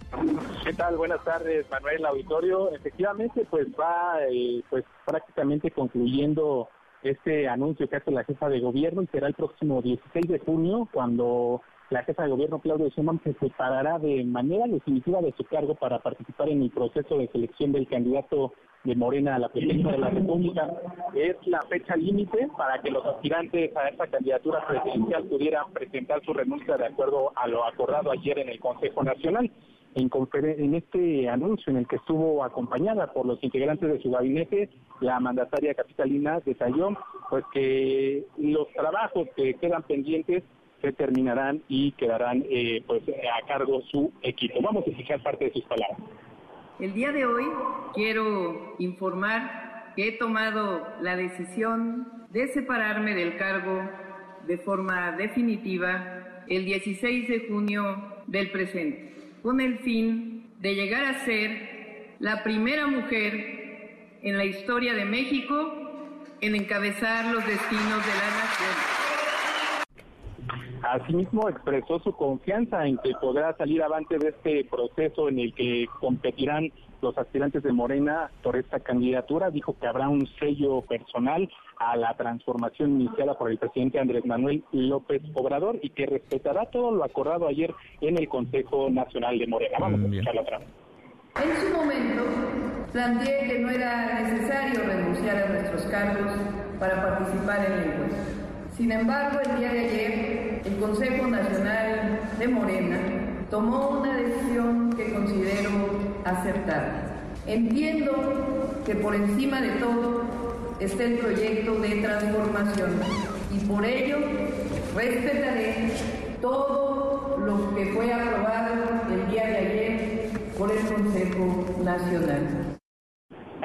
¿Qué tal? Buenas tardes, Manuel Auditorio. Efectivamente, pues va eh, pues prácticamente concluyendo este anuncio que hace la jefa de gobierno y será el próximo 16 de junio cuando la jefa de gobierno Claudia Sheinbaum se separará de manera definitiva de su cargo para participar en el proceso de selección del candidato de Morena a la presidencia de la República. Es la fecha límite para que los aspirantes a esta candidatura presidencial pudieran presentar su renuncia de acuerdo a lo acordado ayer en el Consejo Nacional. En, en, este anuncio en el que estuvo acompañada por los integrantes de su gabinete, la mandataria capitalina detalló pues que los trabajos que quedan pendientes se terminarán y quedarán eh, pues a cargo su equipo. Vamos a escuchar parte de sus palabras. El día de hoy quiero informar que he tomado la decisión de separarme del cargo de forma definitiva el 16 de junio del presente, con el fin de llegar a ser la primera mujer en la historia de México en encabezar los destinos de la nación. Asimismo, expresó su confianza en que podrá salir avante de este proceso en el que competirán los aspirantes de Morena por esta candidatura. Dijo que habrá un sello personal a la transformación iniciada por el presidente Andrés Manuel López Obrador y que respetará todo lo acordado ayer en el Consejo Nacional de Morena. Vamos a escucharla otra En su momento, planteé que no era necesario renunciar a nuestros cargos para participar en el encuentro. Sin embargo, el día de ayer, el Consejo Nacional de Morena tomó una decisión que considero acertada. Entiendo que por encima de todo está el proyecto de transformación y por ello respetaré todo lo que fue aprobado el día de ayer por el Consejo Nacional.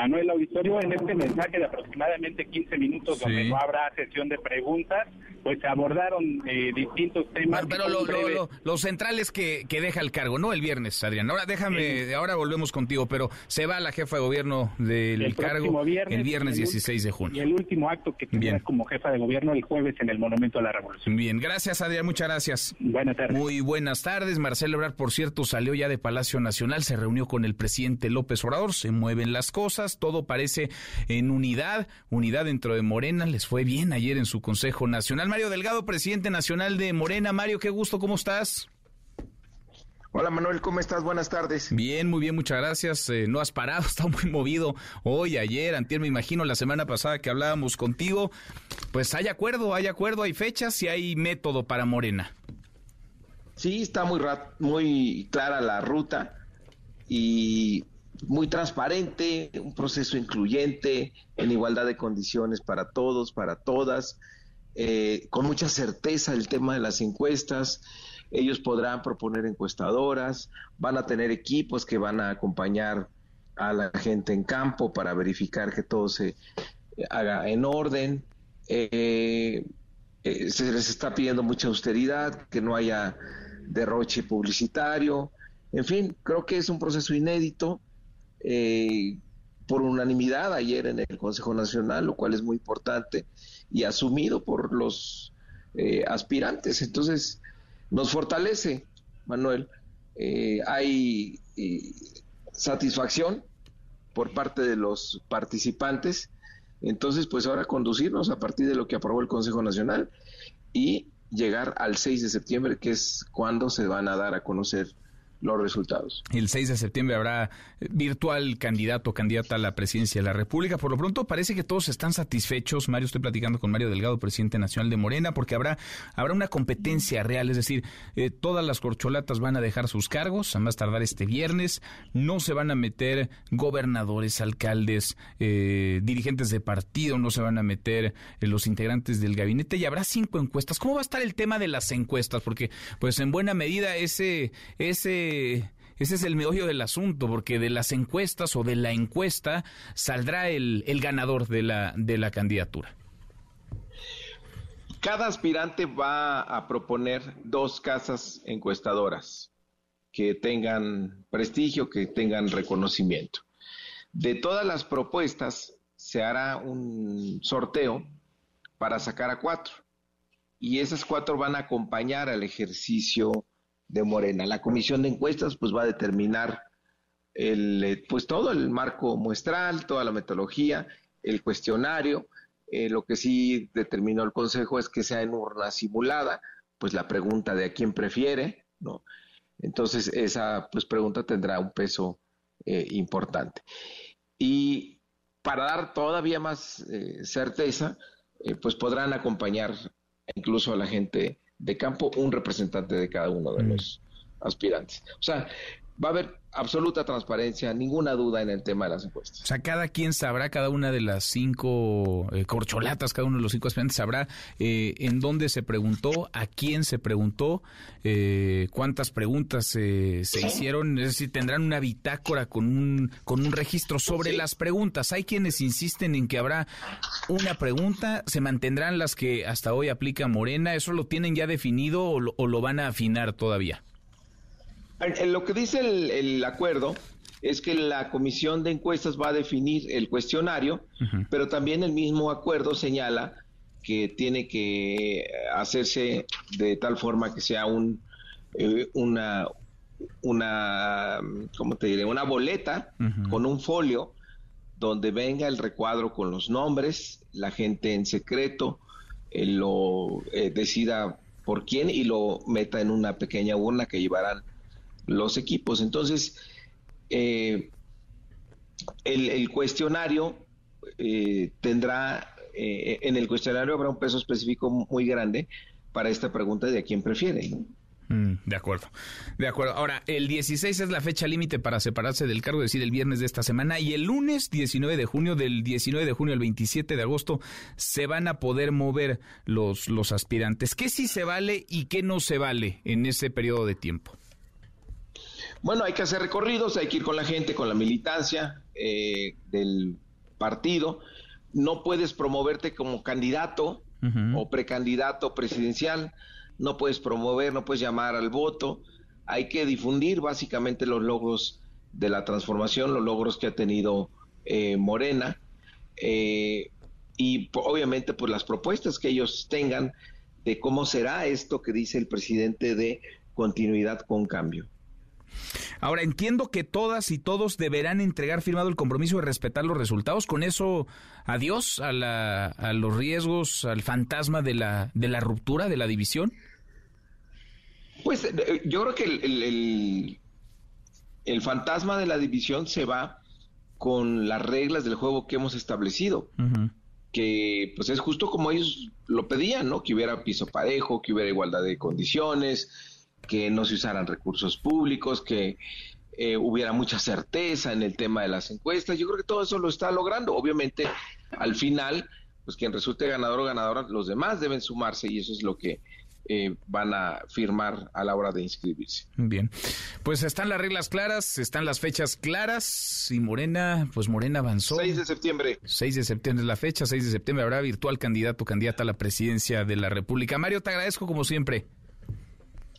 Manuel Auditorio, en este mensaje de aproximadamente 15 minutos, donde no habrá sesión de preguntas, pues se abordaron eh, distintos temas. Pero, lo, los centrales que, que, deja el cargo, no el viernes, Adrián. Ahora déjame, ahora volvemos contigo, pero se va la jefa de gobierno del cargo el viernes 16 de junio. Y el último acto que tendrá como jefa de gobierno el jueves en el Monumento a la Revolución. Bien, gracias Adrián, muchas gracias. Buenas tardes. Muy buenas tardes. Marcelo Ebrard, por cierto, salió ya de Palacio Nacional, se reunió con el presidente López Obrador, se mueven las cosas todo parece en unidad, unidad dentro de Morena, les fue bien ayer en su Consejo Nacional. Mario Delgado, presidente nacional de Morena. Mario, qué gusto, ¿cómo estás? Hola Manuel, ¿cómo estás? Buenas tardes. Bien, muy bien, muchas gracias. Eh, no has parado, [laughs] está muy movido hoy, ayer, antier, me imagino, la semana pasada que hablábamos contigo. Pues hay acuerdo, hay acuerdo, hay fechas y hay método para Morena. Sí, está muy, muy clara la ruta y muy transparente, un proceso incluyente, en igualdad de condiciones para todos, para todas, eh, con mucha certeza el tema de las encuestas ellos podrán proponer encuestadoras, van a tener equipos que van a acompañar a la gente en campo para verificar que todo se haga en orden. Eh, eh, se les está pidiendo mucha austeridad, que no haya derroche publicitario. En fin, creo que es un proceso inédito. Eh, por unanimidad ayer en el Consejo Nacional, lo cual es muy importante, y asumido por los aspirantes. Entonces, nos fortalece, Manuel. Eh, hay eh, satisfacción por parte de los participantes. Entonces, pues ahora conducirnos a partir de lo que aprobó el Consejo Nacional y llegar al 6 de septiembre, que es cuando se van a dar a conocer los resultados. El 6 de septiembre habrá eh, virtual candidato o candidata a la presidencia de la República. Por lo pronto parece que todos están satisfechos. Mario, estoy platicando con Mario Delgado, presidente nacional de Morena, porque habrá, habrá una competencia real. Es decir, eh, todas las corcholatas van a dejar sus cargos, a más tardar este viernes. No se van a meter gobernadores, alcaldes, eh, dirigentes de partido, no se van a meter los integrantes del gabinete y habrá cinco encuestas. ¿Cómo va a estar el tema de las encuestas? Porque, pues en buena medida, ese, ese ese es el meollo del asunto, porque de las encuestas o de la encuesta saldrá el, ganador de la, de la candidatura. Cada aspirante va a proponer dos casas encuestadoras que tengan prestigio, que tengan reconocimiento. De todas las propuestas se hará un sorteo para sacar a cuatro y esas cuatro van a acompañar al ejercicio de Morena. La comisión de encuestas pues va a determinar el, eh, pues todo el marco muestral, toda la metodología, el cuestionario. Eh, lo que sí determinó el Consejo es que sea en urna simulada, pues la pregunta de a quién prefiere, ¿no? Entonces esa pues pregunta tendrá un peso eh, importante. Y para dar todavía más certeza, pues podrán acompañar incluso a la gente de campo un representante de cada uno de mm. los aspirantes. O sea, va a haber absoluta transparencia, ninguna duda en el tema de las encuestas. O sea, cada quien sabrá, cada una de las cinco eh, corcholatas, cada uno de los cinco aspirantes sabrá eh, en dónde se preguntó, a quién se preguntó, eh, cuántas preguntas se hicieron, es decir, tendrán una bitácora con un, con un registro sobre las preguntas. Hay quienes insisten en que habrá una pregunta, se mantendrán las que hasta hoy aplica Morena, ¿eso lo tienen ya definido o lo van a afinar todavía? En lo que dice el, acuerdo es que la comisión de encuestas va a definir el cuestionario, pero también el mismo acuerdo señala que tiene que hacerse de tal forma que sea un eh, una una ¿cómo te diré? una boleta con un folio donde venga el recuadro con los nombres, la gente en secreto eh, lo eh, decida por quién y lo meta en una pequeña urna que llevarán los equipos. Entonces, eh, el, cuestionario eh, tendrá, eh, en el cuestionario habrá un peso específico muy grande para esta pregunta de a quién prefiere. Mm, de acuerdo, de acuerdo. Ahora, el 16 es la fecha límite para separarse del cargo, es decir, el viernes de esta semana, y el lunes 19 de junio, del 19 de junio al 27 de agosto, se van a poder mover los, los aspirantes. ¿Qué sí se vale y qué no se vale en ese periodo de tiempo? Bueno, hay que hacer recorridos, hay que ir con la gente, con la militancia eh, del partido. No puedes promoverte como candidato o precandidato presidencial, no puedes promover, no puedes llamar al voto. Hay que difundir básicamente los logros de la transformación, los logros que ha tenido eh, Morena eh, y obviamente pues las propuestas que ellos tengan de cómo será esto que dice el presidente de continuidad con cambio. Ahora, entiendo que todas y todos deberán entregar firmado el compromiso de respetar los resultados. Con eso, adiós a, la, a los riesgos, al fantasma de la, de la ruptura, de la división. Pues eh, yo creo que el, el, fantasma de la división se va con las reglas del juego que hemos establecido. Que pues es justo como ellos lo pedían, ¿no? Que hubiera piso parejo, que hubiera igualdad de condiciones, que no se usaran recursos públicos, que eh, hubiera mucha certeza en el tema de las encuestas. Yo creo que todo eso lo está logrando. Obviamente, al final, pues quien resulte ganador o ganadora, los demás deben sumarse y eso es lo que eh, van a firmar a la hora de inscribirse. Bien, pues están las reglas claras, están las fechas claras y Morena, pues Morena avanzó. 6 de septiembre. 6 de septiembre es la fecha, 6 de septiembre habrá virtual candidato, candidata a la presidencia de la República. Mario, te agradezco como siempre.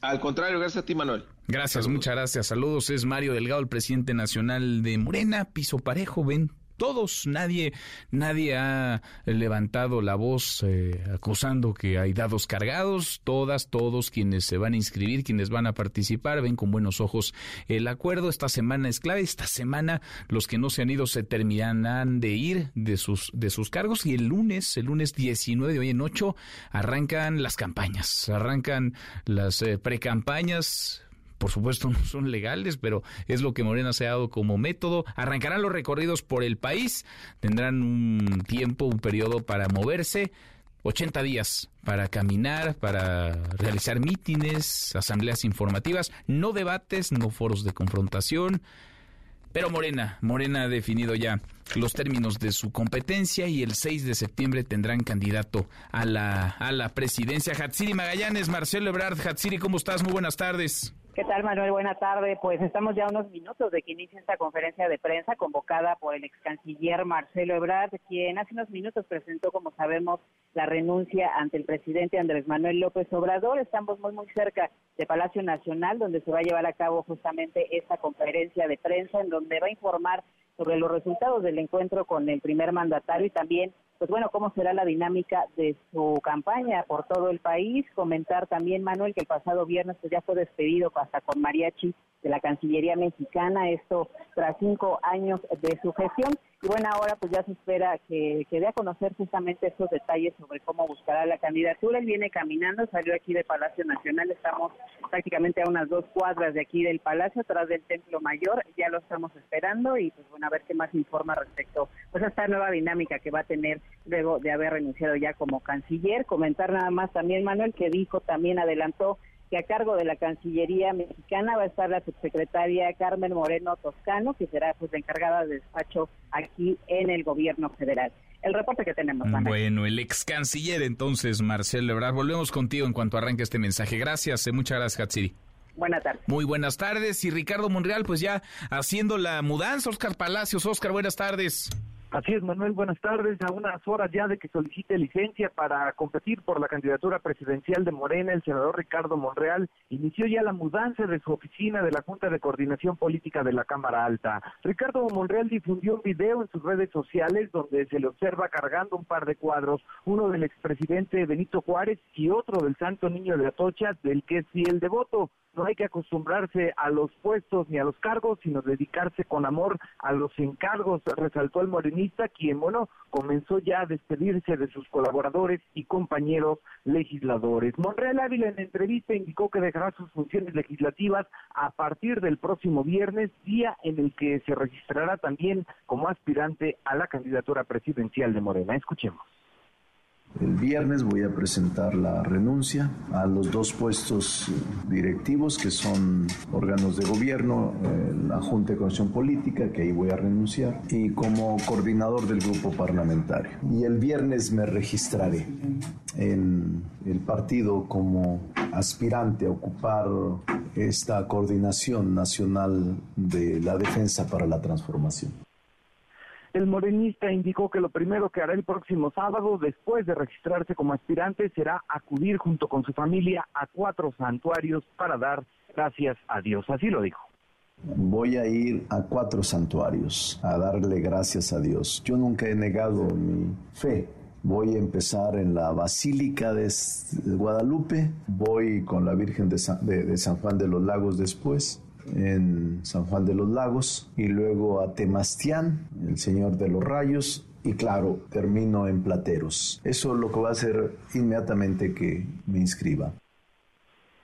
Al contrario, gracias a ti, Manuel. Gracias, muchas gracias. Saludos, es Mario Delgado, el presidente nacional de Morena, piso parejo, ven todos, nadie, nadie ha levantado la voz eh, acusando que hay dados cargados, todas, todos quienes se van a inscribir, quienes van a participar, ven con buenos ojos el acuerdo. Esta semana es clave, esta semana los que no se han ido se terminarán de ir de sus, de sus cargos. Y el lunes, el lunes 19 de hoy en 8, arrancan las campañas, arrancan las eh, precampañas por supuesto [laughs] no son legales, pero es lo que Morena se ha dado como método. Arrancarán los recorridos por el país, tendrán un tiempo, un periodo para moverse. 80 días para caminar, para realizar mítines, asambleas informativas, no debates, no foros de confrontación. Pero Morena, Morena ha definido ya los términos de su competencia y el 6 de septiembre tendrán candidato a la, a la presidencia. Hatsiri Magallanes, Marcelo Ebrard. Hatsiri, ¿cómo estás? Muy buenas tardes. ¿Qué tal, Manuel? Buena tarde. Pues estamos ya unos minutos de que inicie esta conferencia de prensa convocada por el ex canciller Marcelo Ebrard, quien hace unos minutos presentó, como sabemos, la renuncia ante el presidente Andrés Manuel López Obrador. Estamos muy, muy cerca de Palacio Nacional, donde se va a llevar a cabo justamente esta conferencia de prensa, en donde va a informar sobre los resultados del encuentro con el primer mandatario y también pues bueno, cómo será la dinámica de su campaña por todo el país. Comentar también, Manuel, que el pasado viernes pues, ya fue despedido hasta con mariachi de la Cancillería mexicana, esto tras cinco años de su gestión. Y bueno, ahora pues ya se espera que, que dé a conocer justamente estos detalles sobre cómo buscará la candidatura. Él viene caminando, salió aquí del Palacio Nacional, estamos prácticamente a unas dos cuadras de aquí del Palacio, atrás del Templo Mayor, ya lo estamos esperando y pues bueno, a ver qué más informa respecto pues a esta nueva dinámica que va a tener luego de haber renunciado ya como canciller. Comentar nada más también, Manuel, que dijo, también adelantó que a cargo de la Cancillería mexicana va a estar la subsecretaria Carmen Moreno Toscano, que será pues la encargada de despacho aquí en el gobierno federal. El reporte que tenemos. Bueno, el ex canciller entonces, Marcelo Ebrard. Volvemos contigo en cuanto arranque este mensaje. Gracias, eh, muchas gracias, Hatsiri. Buenas tardes. Muy buenas tardes. Y Ricardo Monreal, pues ya haciendo la mudanza. Oscar Palacios. Oscar, buenas tardes. Así es, Manuel, buenas tardes. A unas horas ya de que solicite licencia para competir por la candidatura presidencial de Morena, el senador Ricardo Monreal inició ya la mudanza de su oficina de la Junta de Coordinación Política de la Cámara Alta. Ricardo Monreal difundió un video en sus redes sociales donde se le observa cargando un par de cuadros, uno del expresidente Benito Juárez y otro del Santo Niño de Atocha, del que es fiel devoto no hay que acostumbrarse a los puestos ni a los cargos, sino dedicarse con amor a los encargos, resaltó el morenista, quien, bueno, comenzó ya a despedirse de sus colaboradores y compañeros legisladores. Monreal Ávila en entrevista indicó que dejará sus funciones legislativas a partir del próximo viernes, día en el que se registrará también como aspirante a la candidatura presidencial de Morena. Escuchemos. El viernes voy a presentar la renuncia a los dos puestos directivos que son órganos de gobierno, eh, la Junta de Coordinación Política, que ahí voy a renunciar, y como coordinador del grupo parlamentario. Y el viernes me registraré en el partido como aspirante a ocupar esta coordinación nacional de la defensa para la transformación. El morenista indicó que lo primero que hará el próximo sábado, después de registrarse como aspirante, será acudir junto con su familia a cuatro santuarios para dar gracias a Dios. Así lo dijo. Voy a ir a cuatro santuarios a darle gracias a Dios. Yo nunca he negado mi fe. Voy a empezar en la Basílica de Guadalupe, voy con la Virgen de San Juan de los Lagos después, en San Juan de los Lagos y luego a Temastián, el Señor de los Rayos, y claro, termino en Plateros. Eso es lo que va a hacer inmediatamente que me inscriba.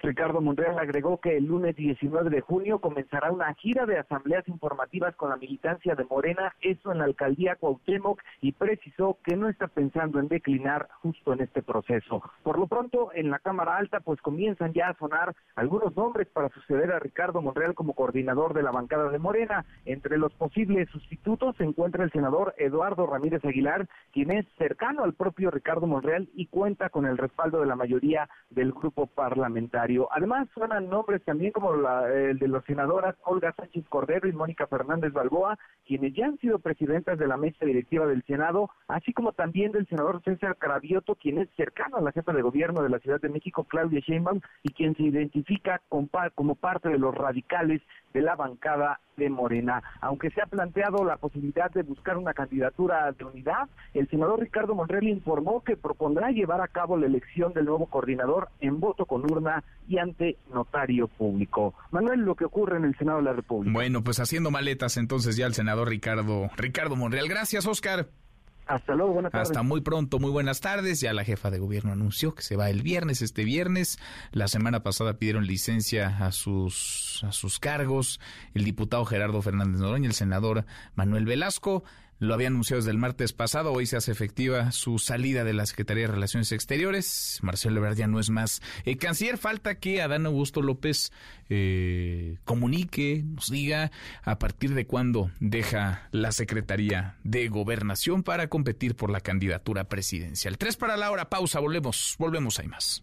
Ricardo Monreal agregó que el lunes 19 de junio comenzará una gira de asambleas informativas con la militancia de Morena, eso en la alcaldía Cuauhtémoc, y precisó que no está pensando en declinar justo en este proceso. Por lo pronto, en la Cámara Alta, pues comienzan ya a sonar algunos nombres para suceder a Ricardo Monreal como coordinador de la bancada de Morena. Entre los posibles sustitutos se encuentra el senador Eduardo Ramírez Aguilar, quien es cercano al propio Ricardo Monreal y cuenta con el respaldo de la mayoría del grupo parlamentario. Además, suenan nombres también como el de las senadoras Olga Sánchez Cordero y Mónica Fernández Balboa, quienes ya han sido presidentas de la mesa directiva del Senado, así como también del senador César Carabioto, quien es cercano a la jefa de gobierno de la Ciudad de México, Claudia Sheinbaum, y quien se identifica como parte de los radicales de la bancada de Morena. Aunque se ha planteado la posibilidad de buscar una candidatura de unidad, el senador Ricardo Monreal informó que propondrá llevar a cabo la elección del nuevo coordinador en voto con urna y ante notario público. Manuel, lo que ocurre en el Senado de la República. Bueno, pues haciendo maletas entonces ya el senador Ricardo Ricardo Monreal. Gracias, Oscar. Hasta luego, buenas tardes. Hasta muy pronto, muy buenas tardes. Ya la jefa de gobierno anunció que se va el viernes, este viernes. La semana pasada pidieron licencia a sus, a sus cargos el diputado Gerardo Fernández Noroña, el senador Manuel Velasco. Lo había anunciado desde el martes pasado, hoy se hace efectiva su salida de la Secretaría de Relaciones Exteriores. Marcelo Ebrard ya no es más el canciller. Falta que Adán Augusto López eh, comunique, nos diga a partir de cuándo deja la Secretaría de Gobernación para competir por la candidatura presidencial. Tres para la hora, pausa, volvemos, volvemos, hay más.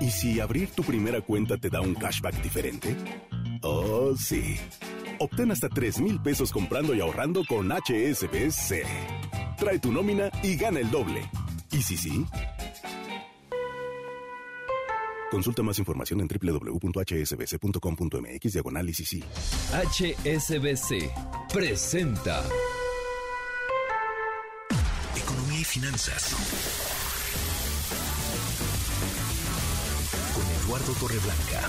¿Y si abrir tu primera cuenta te da un cashback diferente? Oh, sí. Obtén hasta 3 mil pesos comprando y ahorrando con HSBC. Trae tu nómina y gana el doble. ¿Y si sí? Consulta más información en www.hsbc.com.mx diagonal sí. HSBC presenta Economía y finanzas. Eduardo Torreblanca.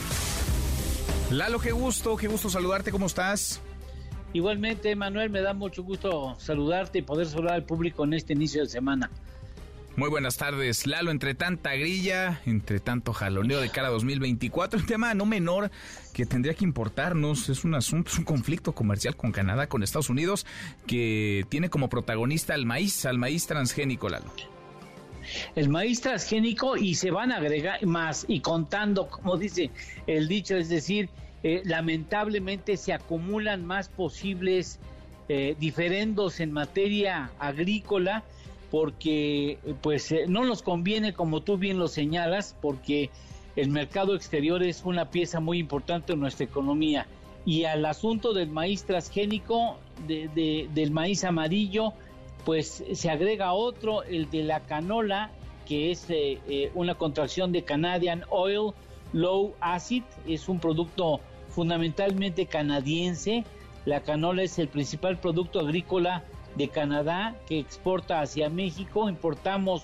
Lalo, qué gusto, qué gusto saludarte, ¿cómo estás? Igualmente, Manuel, me da mucho gusto saludarte y poder saludar al público en este inicio de semana. Muy buenas tardes, Lalo. Entre tanta grilla, entre tanto jaloneo de cara a 2024, un tema no menor que tendría que importarnos es un asunto, es un conflicto comercial con Canadá, con Estados Unidos, que tiene como protagonista al maíz, al maíz transgénico, Lalo el maíz transgénico y se van a agregar más. Y contando, como dice el dicho, es decir, eh, lamentablemente se acumulan más posibles eh, diferendos en materia agrícola porque pues eh, no nos conviene como tú bien lo señalas porque el mercado exterior es una pieza muy importante en nuestra economía. Y al asunto del maíz transgénico del maíz amarillo pues se agrega otro, el de la canola, que es eh, eh, una contracción de Canadian Oil Low Acid, es un producto fundamentalmente canadiense. La canola es el principal producto agrícola de Canadá que exporta hacia México. Importamos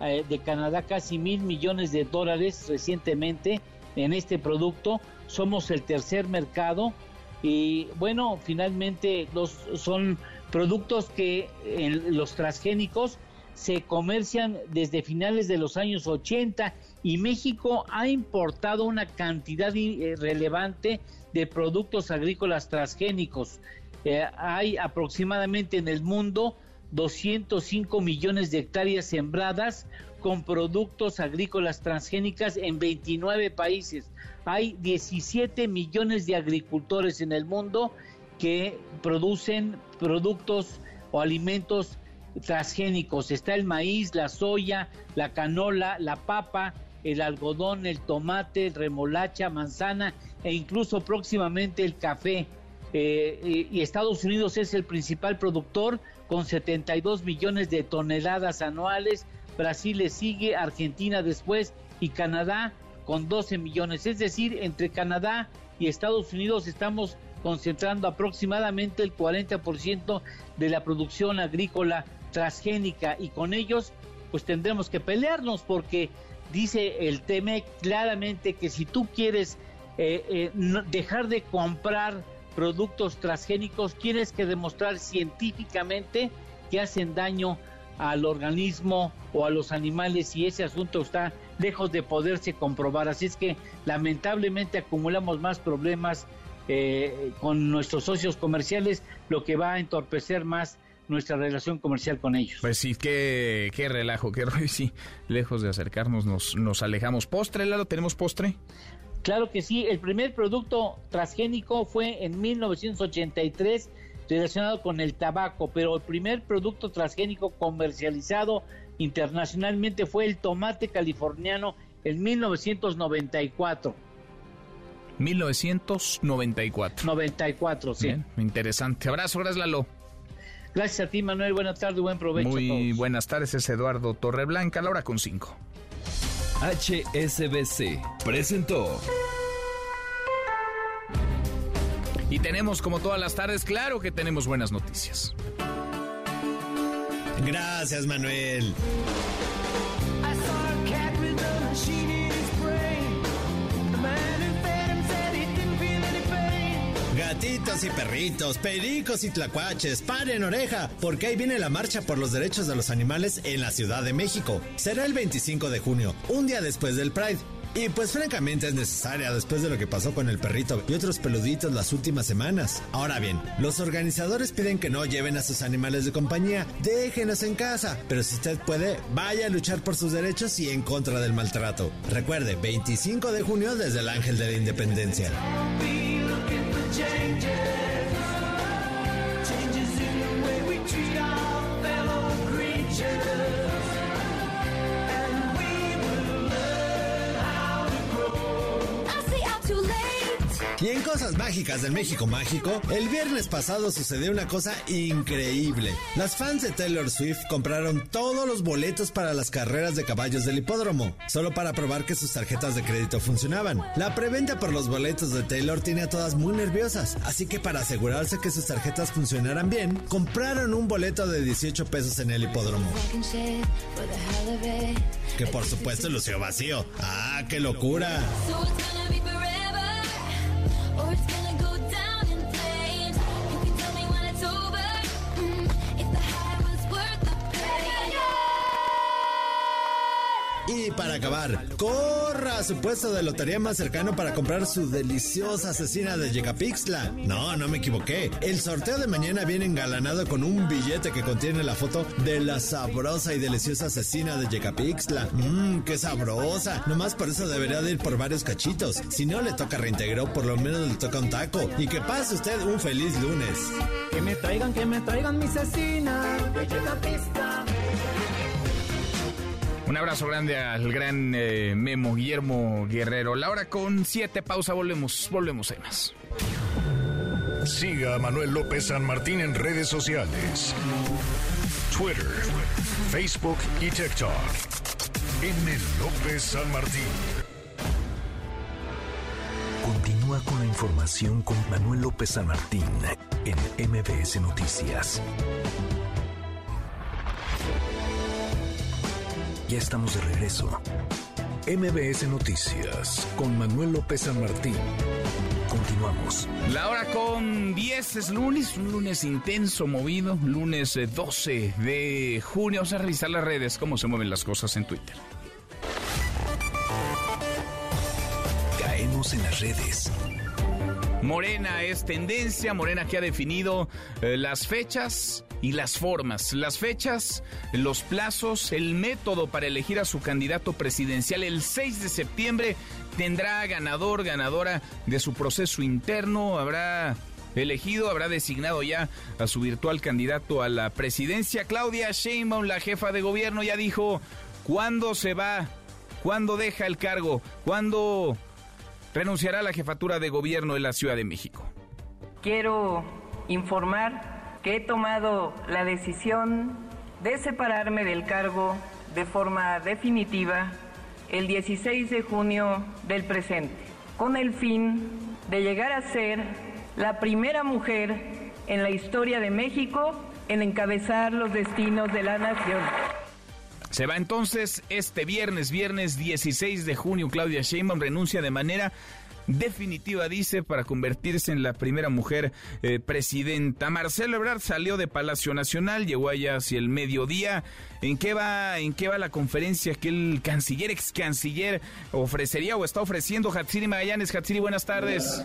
eh, de Canadá casi mil millones de dólares recientemente en este producto. Somos el tercer mercado y bueno, finalmente los son productos que en los transgénicos se comercian desde finales de los años 80 y México ha importado una cantidad eh, relevante de productos agrícolas transgénicos. Eh, hay aproximadamente en el mundo 205 millones de hectáreas sembradas con productos agrícolas transgénicas en 29 países. Hay 17 millones de agricultores en el mundo que producen productos o alimentos transgénicos. Está el maíz, la soya, la canola, la papa, el algodón, el tomate, remolacha, manzana e incluso próximamente el café. Eh, y Estados Unidos es el principal productor con 72 millones de toneladas anuales. Brasil le sigue, Argentina después y Canadá con 12 millones. Es decir, entre Canadá y Estados Unidos estamos concentrando aproximadamente el 40% de la producción agrícola transgénica y con ellos pues tendremos que pelearnos porque dice el TME claramente que si tú quieres eh, eh, dejar de comprar productos transgénicos, tienes que demostrar científicamente que hacen daño al organismo o a los animales y ese asunto está lejos de poderse comprobar. Así es que lamentablemente acumulamos más problemas eh, con nuestros socios comerciales, lo que va a entorpecer más nuestra relación comercial con ellos. Pues sí, qué, qué relajo, qué [laughs] rollo, sí, lejos de acercarnos nos, nos alejamos. ¿Postre, Lalo? ¿Tenemos postre? Claro que sí, el primer producto transgénico fue en 1983 relacionado con el tabaco, pero el primer producto transgénico comercializado internacionalmente fue el tomate californiano en 1994. 1994. 94, sí. interesante. Abrazo, gracias Lalo. Gracias a ti, Manuel. Buenas tardes, buen provecho. Muy buenas tardes, es Eduardo Torreblanca, la hora con 5. HSBC presentó. Y tenemos, como todas las tardes, claro que tenemos buenas noticias. Gracias, Manuel. Gatitos y perritos, pericos y tlacuaches, paren oreja, porque ahí viene la marcha por los derechos de los animales en la Ciudad de México. Será el 25 de junio, un día después del Pride. Y pues francamente es necesaria después de lo que pasó con el perrito y otros peluditos las últimas semanas. Ahora bien, los organizadores piden que no lleven a sus animales de compañía, déjenos en casa, pero si usted puede, vaya a luchar por sus derechos y en contra del maltrato. Recuerde, 25 de junio desde el Ángel de la Independencia. Y en Cosas Mágicas del México Mágico, el viernes pasado sucedió una cosa increíble. Las fans de Taylor Swift compraron todos los boletos para las carreras de caballos del hipódromo, solo para probar que sus tarjetas de crédito funcionaban. La preventa por los boletos de Taylor tiene a todas muy nerviosas, así que para asegurarse que sus tarjetas funcionaran bien, compraron un boleto de 18 pesos en el hipódromo. Que por supuesto lució vacío. ¡Ah, qué locura! or it's gonna Y para acabar, corra a su puesto de lotería más cercano para comprar su deliciosa asesina de Yecapixtla. No, no me equivoqué. El sorteo de mañana viene engalanado con un billete que contiene la foto de la sabrosa y deliciosa asesina de Yecapixtla. Mmm, qué sabrosa. Nomás por eso debería de ir por varios cachitos. Si no le toca reintegro, por lo menos le toca un taco. Y que pase usted un feliz lunes. Que me traigan, que me traigan mi asesina de Yecapixtla. Un abrazo grande al gran eh, Memo Guillermo Guerrero. La hora con siete, pausa, volvemos, volvemos en más. Siga a Manuel López San Martín en redes sociales. Twitter, Facebook y TikTok. M. López San Martín. Continúa con la información con Manuel López San Martín en MBS Noticias. Ya estamos de regreso. MBS Noticias con Manuel López San Martín. Continuamos. La hora con 10 es lunes, un lunes intenso, movido, lunes 12 eh, de junio. Vamos a revisar las redes, cómo se mueven las cosas en Twitter. Caemos en las redes. Morena es tendencia, Morena que ha definido eh, las fechas y las formas. Las fechas, los plazos, el método para elegir a su candidato presidencial el 6 de septiembre tendrá ganador, ganadora de su proceso interno, habrá elegido, habrá designado ya a su virtual candidato a la presidencia. Claudia Sheinbaum, la jefa de gobierno, ya dijo cuándo se va, cuándo deja el cargo, cuándo renunciará a la jefatura de gobierno de la Ciudad de México. Quiero informar que he tomado la decisión de separarme del cargo de forma definitiva el 16 de junio del presente, con el fin de llegar a ser la primera mujer en la historia de México en encabezar los destinos de la nación. Se va entonces este viernes, viernes 16 de junio, Claudia Sheinbaum renuncia de manera definitiva, dice, para convertirse en la primera mujer eh, presidenta. Marcelo Ebrard salió de Palacio Nacional, llegó allá hacia el mediodía. ¿En qué va, en qué va la conferencia que el canciller, ex canciller, ofrecería o está ofreciendo Hatsiri Magallanes? Hatsiri, buenas tardes.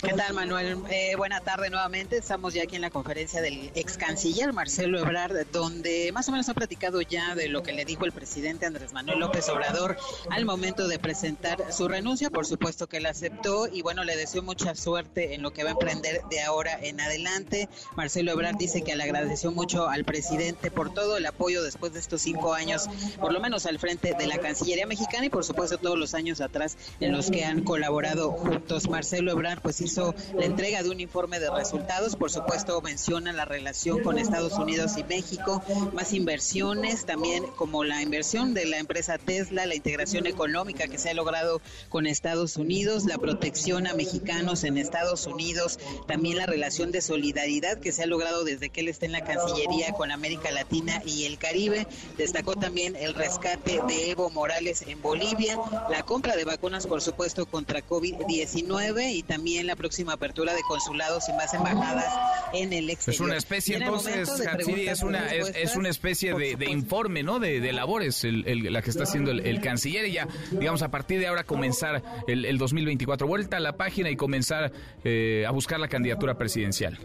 ¿Qué tal, Manuel? Eh, buena tarde nuevamente. Estamos ya aquí en la conferencia del ex canciller Marcelo Ebrard, donde más o menos ha platicado ya de lo que le dijo el presidente Andrés Manuel López Obrador al momento de presentar su renuncia. Por supuesto que la aceptó y bueno, le deseo mucha suerte en lo que va a emprender de ahora en adelante. Marcelo Ebrard dice que le agradeció mucho al presidente por todo el apoyo después de estos cinco años, por lo menos al frente de la Cancillería mexicana y por supuesto todos los años atrás en los que han colaborado juntos. Marcelo Ebrard pues hizo la entrega de un informe de resultados. Por supuesto, menciona la relación con Estados Unidos y México, más inversiones, también como la inversión de la empresa Tesla, la integración económica que se ha logrado con Estados Unidos, la protección a mexicanos en Estados Unidos, también la relación de solidaridad que se ha logrado desde que él está en la Cancillería con América Latina y el Caribe. Destacó también el rescate de Evo Morales en Bolivia, la compra de vacunas, por supuesto, contra COVID-19 y también la próxima apertura de consulados y más embajadas en el exterior. Es una especie, entonces, es una, es, una especie de, informe, ¿no? De, labores, el, la que está haciendo el, canciller y ya, digamos, a partir de ahora comenzar el, 2024. Vuelta a la página y comenzar eh, a buscar la candidatura presidencial.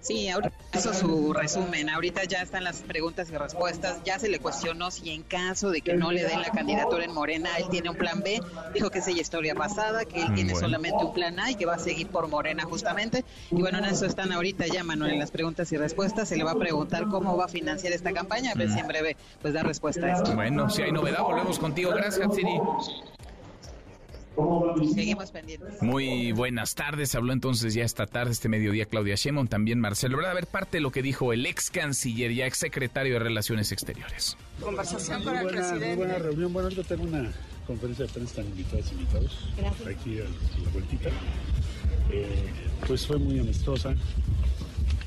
Sí, ahorita hizo su resumen. Ahorita ya están las preguntas y respuestas. Ya se le cuestionó si en caso de que no le den la candidatura en Morena, él tiene un plan B. Dijo que es ella historia pasada, que él mm, tiene solamente un plan A y que va a seguir por Morena justamente. Y bueno, en eso están ahorita ya, Manuel, en las preguntas y respuestas. Se le va a preguntar cómo va a financiar esta campaña. A ver si en breve pues da respuesta a esto. Bueno, si hay novedad, volvemos contigo. Gracias, Siri. Seguimos pendientes. Muy buenas tardes. Habló entonces ya esta tarde, este mediodía, Claudia Sheinbaum, también Marcelo. ¿Verdad? A ver, parte de lo que dijo el ex canciller y ex secretario de Relaciones Exteriores. Conversación con el presidente. Muy buena reunión. Bueno, yo tengo una conferencia de prensa, están invitados, invitados. Gracias. Aquí a la vueltita. Eh, pues fue muy amistosa,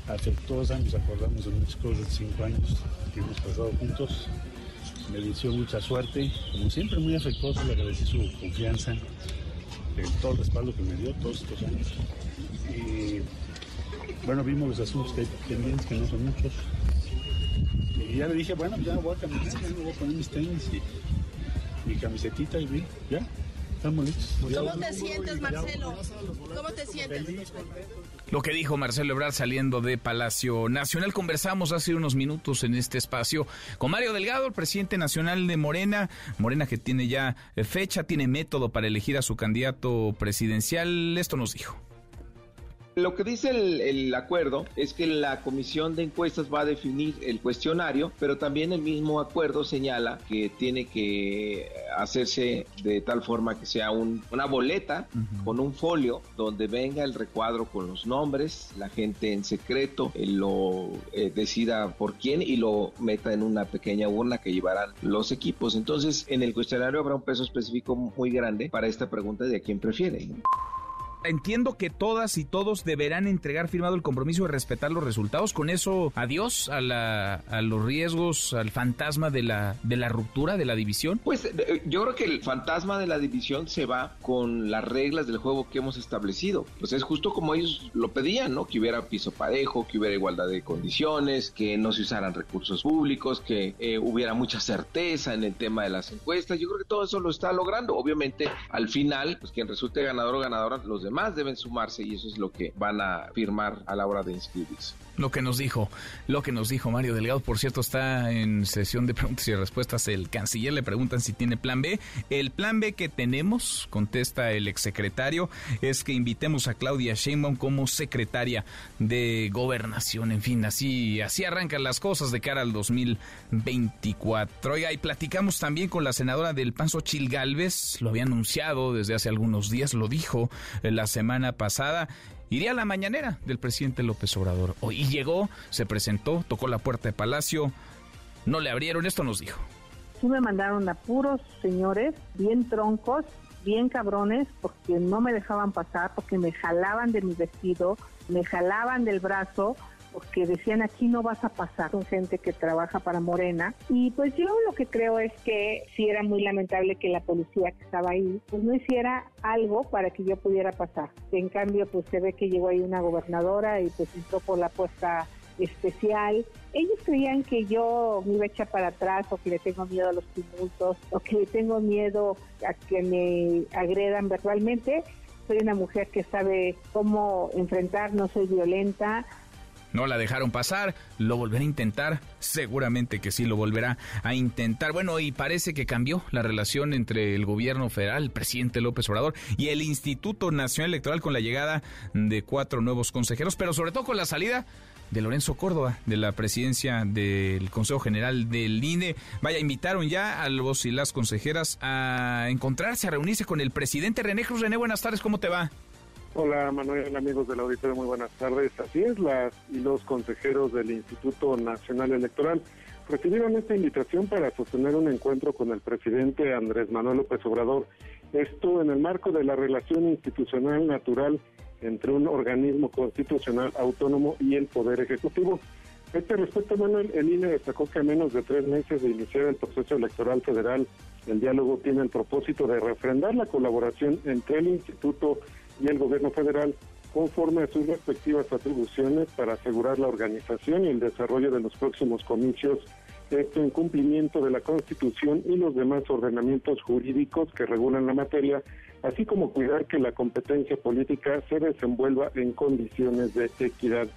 afectuosa. Nos acordamos de muchas cosas de cinco años que hemos pasado juntos me deseo mucha suerte. Como siempre, muy afectuoso, le agradecí su confianza, el, todo el respaldo que me dio todos estos años. Y bueno, vimos los asuntos que hay pendientes, que no son muchos. Y ya le dije, bueno, ya voy a caminar, ya me voy a poner mis tenis y mi camisetita y vi, ya, estamos listos. ¿Cómo te sientes, Marcelo? ¿Cómo te sientes? Lo que dijo Marcelo Ebrard saliendo de Palacio Nacional. Conversamos hace unos minutos en este espacio con Mario Delgado, el presidente nacional de Morena. Morena que tiene ya fecha, tiene método para elegir a su candidato presidencial. Esto nos dijo. Lo que dice el, acuerdo es que la comisión de encuestas va a definir el cuestionario, pero también el mismo acuerdo señala que tiene que hacerse de tal forma que sea una boleta con un folio donde venga el recuadro con los nombres, la gente en secreto eh, lo eh, decida por quién y lo meta en una pequeña urna que llevarán los equipos. Entonces, en el cuestionario habrá un peso específico muy grande para esta pregunta de a quién prefiere entiendo que todas y todos deberán entregar firmado el compromiso de respetar los resultados. Con eso, adiós a, la, a los riesgos, al fantasma de la, de la ruptura, de la división. Pues eh, yo creo que el fantasma de la división se va con las reglas del juego que hemos establecido. Pues es justo como ellos lo pedían, ¿no? Que hubiera piso parejo, que hubiera igualdad de condiciones, que no se usaran recursos públicos, que eh, hubiera mucha certeza en el tema de las encuestas. Yo creo que todo eso lo está logrando. Obviamente, al final, pues quien resulte ganador o ganadora, los demás más deben sumarse y eso es lo que van a firmar a la hora de inscribirse. Lo que nos dijo, lo que nos dijo Mario Delgado, por cierto, está en sesión de preguntas y respuestas. El canciller le preguntan si tiene plan B. El plan B que tenemos, contesta el exsecretario, es que invitemos a Claudia Sheinbaum como secretaria de gobernación. En fin, así, así arrancan las cosas de cara al 2024. Oiga, y platicamos también con la senadora del Panzo Chil Galvez, lo había anunciado desde hace algunos días, lo dijo la semana pasada iría a la mañanera del presidente López Obrador. Y llegó, se presentó, tocó la puerta de Palacio. no le abrieron. Esto nos dijo. Sí me mandaron a puros señores, bien troncos, bien cabrones, porque no me dejaban pasar, porque me jalaban de mi vestido, me jalaban del brazo porque decían aquí no vas a pasar con gente que trabaja para Morena. Y pues yo lo que creo es que sí era muy lamentable que la policía que estaba ahí pues no hiciera algo para que yo pudiera pasar. En cambio pues se ve que llegó ahí una gobernadora y pues entró por la puesta especial. Ellos creían que yo me iba a echar para atrás o que le tengo miedo a los tumultos o que le tengo miedo a que me agredan verbalmente. Soy una mujer que sabe cómo enfrentar, no soy violenta, no la dejaron pasar, lo volverá a intentar, seguramente que sí lo volverá a intentar. Bueno, y parece que cambió la relación entre el gobierno federal, el presidente López Obrador, y el Instituto Nacional Electoral con la llegada de cuatro nuevos consejeros, pero sobre todo con la salida de Lorenzo Córdoba, de la presidencia del Consejo General del INE. Vaya, invitaron ya a los y las consejeras a encontrarse, a reunirse con el presidente René Cruz. René, buenas tardes, ¿cómo te va? Hola Manuel, amigos del auditorio, muy buenas tardes. Así es, las y los consejeros del Instituto Nacional Electoral recibieron esta invitación para sostener un encuentro con el presidente Andrés Manuel López Obrador. Esto en el marco de la relación institucional natural entre un organismo constitucional autónomo y el Poder Ejecutivo. Este respecto, Manuel, el INE destacó que a menos de tres meses de iniciar el proceso electoral federal, el diálogo tiene el propósito de refrendar la colaboración entre el Instituto y el gobierno federal conforme a sus respectivas atribuciones para asegurar la organización y el desarrollo de los próximos comicios, esto en cumplimiento de la Constitución y los demás ordenamientos jurídicos que regulan la materia, así como cuidar que la competencia política se desenvuelva en condiciones de equidad.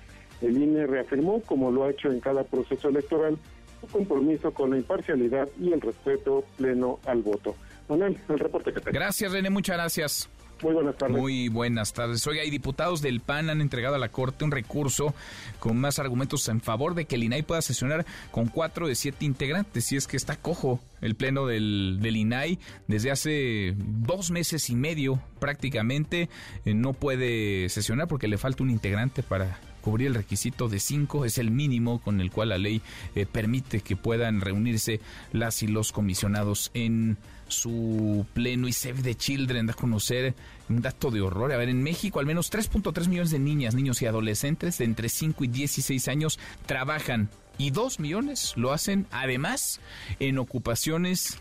El INE reafirmó, como lo ha hecho en cada proceso electoral, su compromiso con la imparcialidad y el respeto pleno al voto. Manuel, el reporte que tengo. Gracias, René, muchas gracias. Muy buenas tardes. Muy buenas tardes. Oiga, y diputados del PAN han entregado a la Corte un recurso con más argumentos en favor de que el INAI pueda sesionar con cuatro de siete integrantes. Si es que está cojo el pleno del, del INAI desde hace dos meses y medio prácticamente eh, no puede sesionar porque le falta un integrante para cubrir el requisito de cinco, es el mínimo con el cual la ley eh, permite que puedan reunirse las y los comisionados en su pleno y Save the Children da a conocer un dato de horror. A ver, en México al menos 3.3 millones de niñas, niños y adolescentes de entre 5 y 16 años trabajan y 2 millones lo hacen además en ocupaciones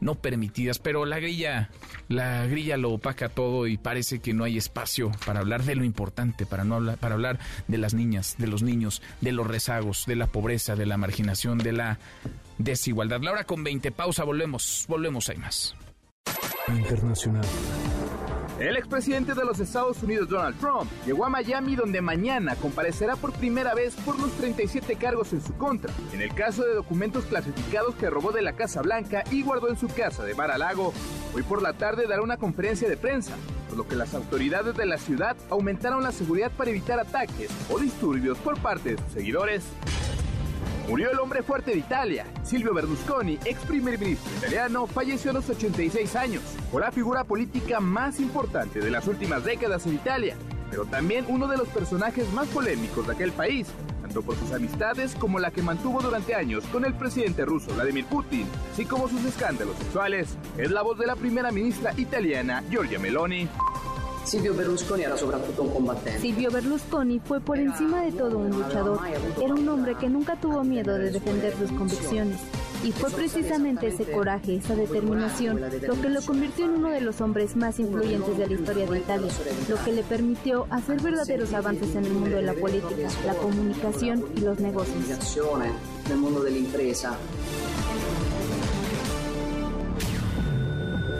no permitidas, pero la grilla, la grilla lo opaca todo y parece que no hay espacio para hablar de lo importante, para no hablar, para hablar de las niñas, de los niños, de los rezagos, de la pobreza, de la marginación, de la desigualdad. La hora con 20, pausa, volvemos, volvemos, hay más. Internacional. El expresidente de los Estados Unidos, Donald Trump, llegó a Miami donde mañana comparecerá por primera vez por los 37 cargos en su contra, en el caso de documentos clasificados que robó de la Casa Blanca y guardó en su casa de Mar a Lago. Hoy por la tarde dará una conferencia de prensa, por lo que las autoridades de la ciudad aumentaron la seguridad para evitar ataques o disturbios por parte de sus seguidores. Murió el hombre fuerte de Italia. Silvio Berlusconi, ex primer ministro italiano, falleció a los 86 años. Fue la figura política más importante de las últimas décadas en Italia, pero también uno de los personajes más polémicos de aquel país, tanto por sus amistades como la que mantuvo durante años con el presidente ruso Vladimir Putin, así como sus escándalos sexuales. Es la voz de la primera ministra italiana, Giorgia Meloni. Silvio Berlusconi era soprattutto un combattente. Silvio Berlusconi fue por encima de todo un luchador. Era un hombre que nunca tuvo miedo de defender sus convicciones. Y fue precisamente ese coraje, esa determinación, lo que lo convirtió en uno de los hombres más influyentes de la historia de Italia, lo que le permitió hacer verdaderos avances en el mundo de la política, la comunicación y los negocios.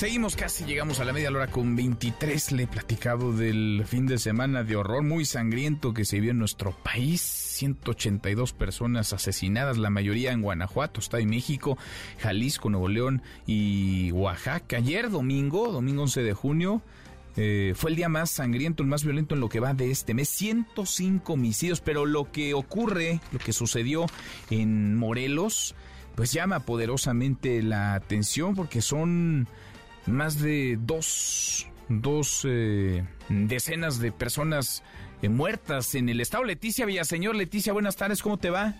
Seguimos casi, llegamos a la media hora con 23. Le he platicado del fin de semana de horror muy sangriento que se vio en nuestro país. 182 personas asesinadas, la mayoría en Guanajuato, Estado de México, Jalisco, Nuevo León y Oaxaca. Ayer domingo, domingo 11 de junio, eh, fue el día más sangriento, el más violento en lo que va de este mes. 105 homicidios, pero lo que ocurre, lo que sucedió en Morelos, pues llama poderosamente la atención porque son más de dos, dos eh, decenas de personas eh, muertas en el estado. Leticia Villaseñor, Leticia, buenas tardes, ¿cómo te va?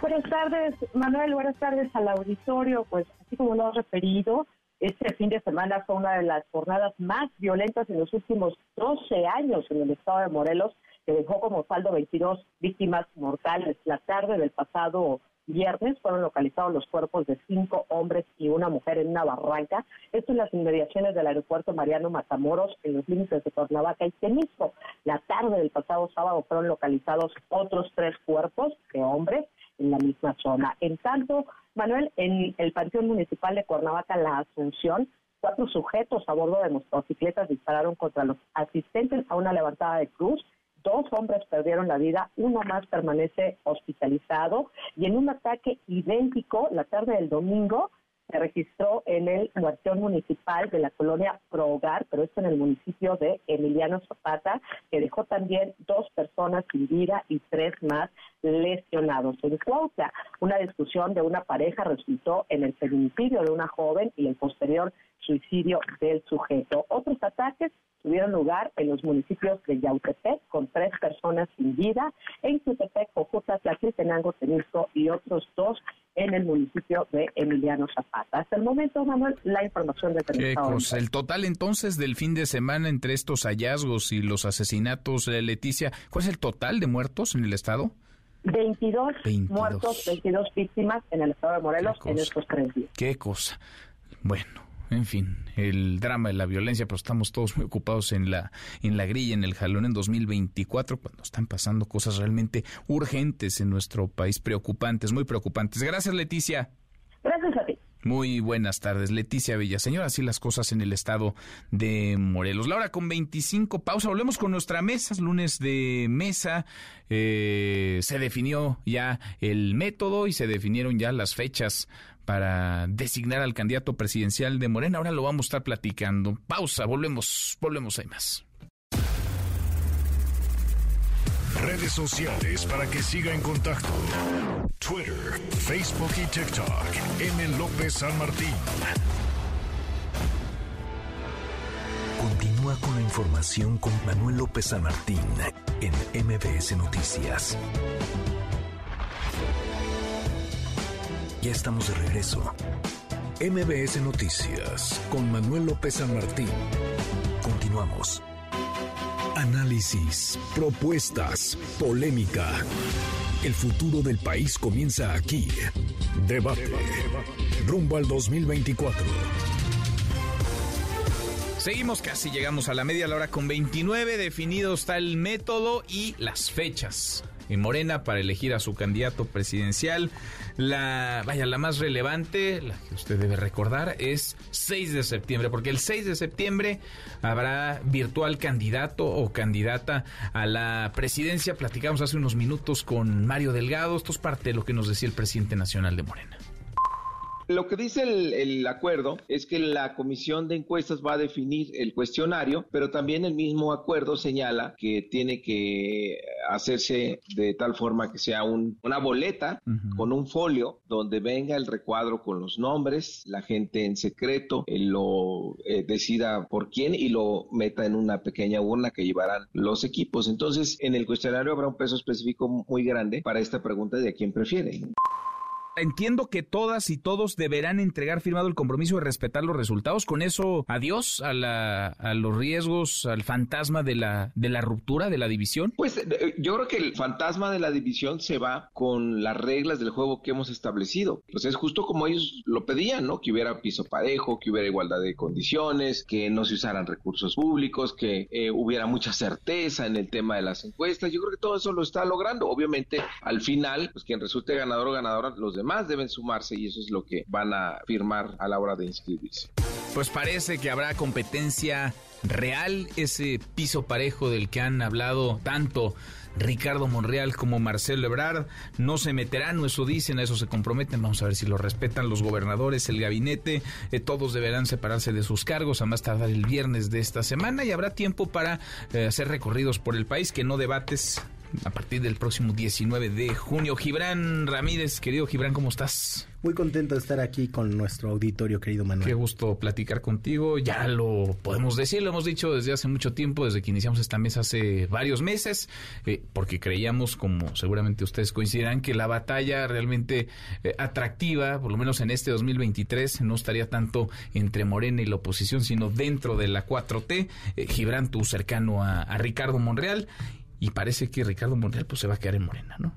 Buenas tardes, Manuel, buenas tardes al auditorio. Pues así como lo has referido, este fin de semana fue una de las jornadas más violentas en los últimos 12 años en el estado de Morelos, que dejó como saldo 22 víctimas mortales. La tarde del pasado viernes fueron localizados los cuerpos de cinco hombres y una mujer en una barranca. Esto en las inmediaciones del aeropuerto Mariano Matamoros, en los límites de Cuernavaca y Temisco. La tarde del pasado sábado fueron localizados otros tres cuerpos de hombres en la misma zona. En tanto, Manuel, en el Panteón Municipal de Cuernavaca, La Asunción, cuatro sujetos a bordo de motocicletas dispararon contra los asistentes a una levantada de cruz Dos hombres perdieron la vida, uno más permanece hospitalizado y en un ataque idéntico la tarde del domingo se registró en el cuartel municipal de la colonia Prohogar, pero esto en el municipio de Emiliano Zapata, que dejó también dos personas sin vida y tres más lesionados. En Cuautla, una discusión de una pareja resultó en el feminicidio de una joven y el posterior suicidio del sujeto. Otros ataques tuvieron lugar en los municipios de Yautepec, con tres personas sin vida, en Jutepec, Cojuta, Tlaxiltenango, Tenisco y otros dos en el municipio de Emiliano Zapata. Hasta el momento, Manuel, la información de ¿Qué cosa? El total entonces del fin de semana entre estos hallazgos y los asesinatos, eh, Leticia, ¿cuál es el total de muertos en el estado? 22, 22. muertos, 22 víctimas en el estado de Morelos en estos tres días. Qué cosa. Bueno, en fin, el drama de la violencia, pero estamos todos muy ocupados en la, en la grilla, en el jalón en 2024, cuando están pasando cosas realmente urgentes en nuestro país, preocupantes, muy preocupantes. Gracias, Leticia. Gracias a ti. Muy buenas tardes, Leticia Villaseñor. Así las cosas en el estado de Morelos. Laura, con 25 pausa, volvemos con nuestra mesa, lunes de mesa. Eh, se definió ya el método y se definieron ya las fechas para designar al candidato presidencial de Morena. Ahora lo vamos a estar platicando. Pausa, volvemos, volvemos, hay más. Redes sociales para que siga en contacto: Twitter, Facebook y TikTok. M. López San Martín. Continúa con la información con Manuel López San Martín en MBS Noticias. Ya estamos de regreso. MBS Noticias con Manuel López San Martín. Continuamos. Análisis, propuestas, polémica. El futuro del país comienza aquí. Debate. Rumbo al 2024. Seguimos casi, llegamos a la media hora con 29. Definido está el método y las fechas en Morena para elegir a su candidato presidencial. La, vaya, la más relevante, la que usted debe recordar, es 6 de septiembre, porque el 6 de septiembre habrá virtual candidato o candidata a la presidencia. Platicamos hace unos minutos con Mario Delgado. Esto es parte de lo que nos decía el presidente nacional de Morena. Lo que dice el, acuerdo es que la comisión de encuestas va a definir el cuestionario, pero también el mismo acuerdo señala que tiene que hacerse de tal forma que sea una boleta con un folio donde venga el recuadro con los nombres, la gente en secreto eh, lo eh, decida por quién y lo meta en una pequeña urna que llevarán los equipos. Entonces, en el cuestionario habrá un peso específico muy grande para esta pregunta de a quién prefiere. Entiendo que todas y todos deberán entregar firmado el compromiso de respetar los resultados. Con eso, adiós a, la, a los riesgos, al fantasma de la, de la ruptura, de la división. Pues eh, yo creo que el fantasma de la división se va con las reglas del juego que hemos establecido. Pues es justo como ellos lo pedían, ¿no? Que hubiera piso parejo, que hubiera igualdad de condiciones, que no se usaran recursos públicos, que eh, hubiera mucha certeza en el tema de las encuestas. Yo creo que todo eso lo está logrando. Obviamente, al final, pues quien resulte ganador o ganadora, los demás más deben sumarse y eso es lo que van a firmar a la hora de inscribirse. pues parece que habrá competencia real, ese piso parejo del que han hablado tanto Ricardo Monreal como Marcelo Ebrard. No se meterán, eso dicen, a eso se comprometen. Vamos a ver si lo respetan los gobernadores, el gabinete. Eh, todos deberán separarse de sus cargos a más tardar el viernes de esta semana y habrá tiempo para eh, hacer recorridos por el país, que no debates a partir del próximo 19 de junio. Gibran Ramírez, querido Gibran, ¿cómo estás? Muy contento de estar aquí con nuestro auditorio, querido Manuel. Qué gusto platicar contigo. Ya lo podemos decir, lo hemos dicho desde hace mucho tiempo, desde que iniciamos esta mesa hace varios meses, eh, porque creíamos, como seguramente ustedes coincidirán, que la batalla realmente eh, atractiva, por lo menos en este 2023, no estaría tanto entre Morena y la oposición, sino dentro de la 4T. Eh, Gibran, tú cercano a, a Ricardo Monreal y parece que Ricardo Monreal pues se va a quedar en Morena, ¿no?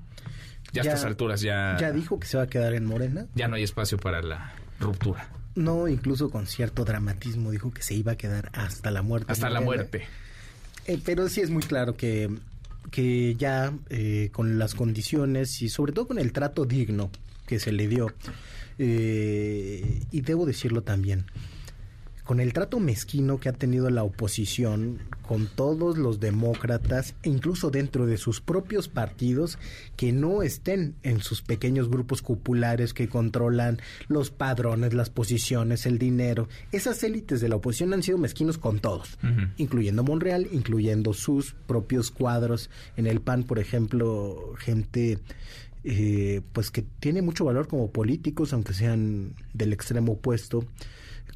Ya, a estas alturas ya... Ya dijo que se va a quedar en Morena. Ya no hay espacio para la ruptura. No, incluso con cierto dramatismo dijo que se iba a quedar hasta la muerte. Hasta la muerte. Eh, pero sí es muy claro que, que ya eh, con las condiciones y sobre todo con el trato digno que se le dio, eh, y debo decirlo también, con el trato mezquino que ha tenido la oposición con todos los demócratas e incluso dentro de sus propios partidos que no estén en sus pequeños grupos cupulares que controlan los padrones, las posiciones, el dinero. Esas élites de la oposición han sido mezquinos con todos, incluyendo Monreal, incluyendo sus propios cuadros. En el PAN, por ejemplo, gente eh, pues que tiene mucho valor como políticos, aunque sean del extremo opuesto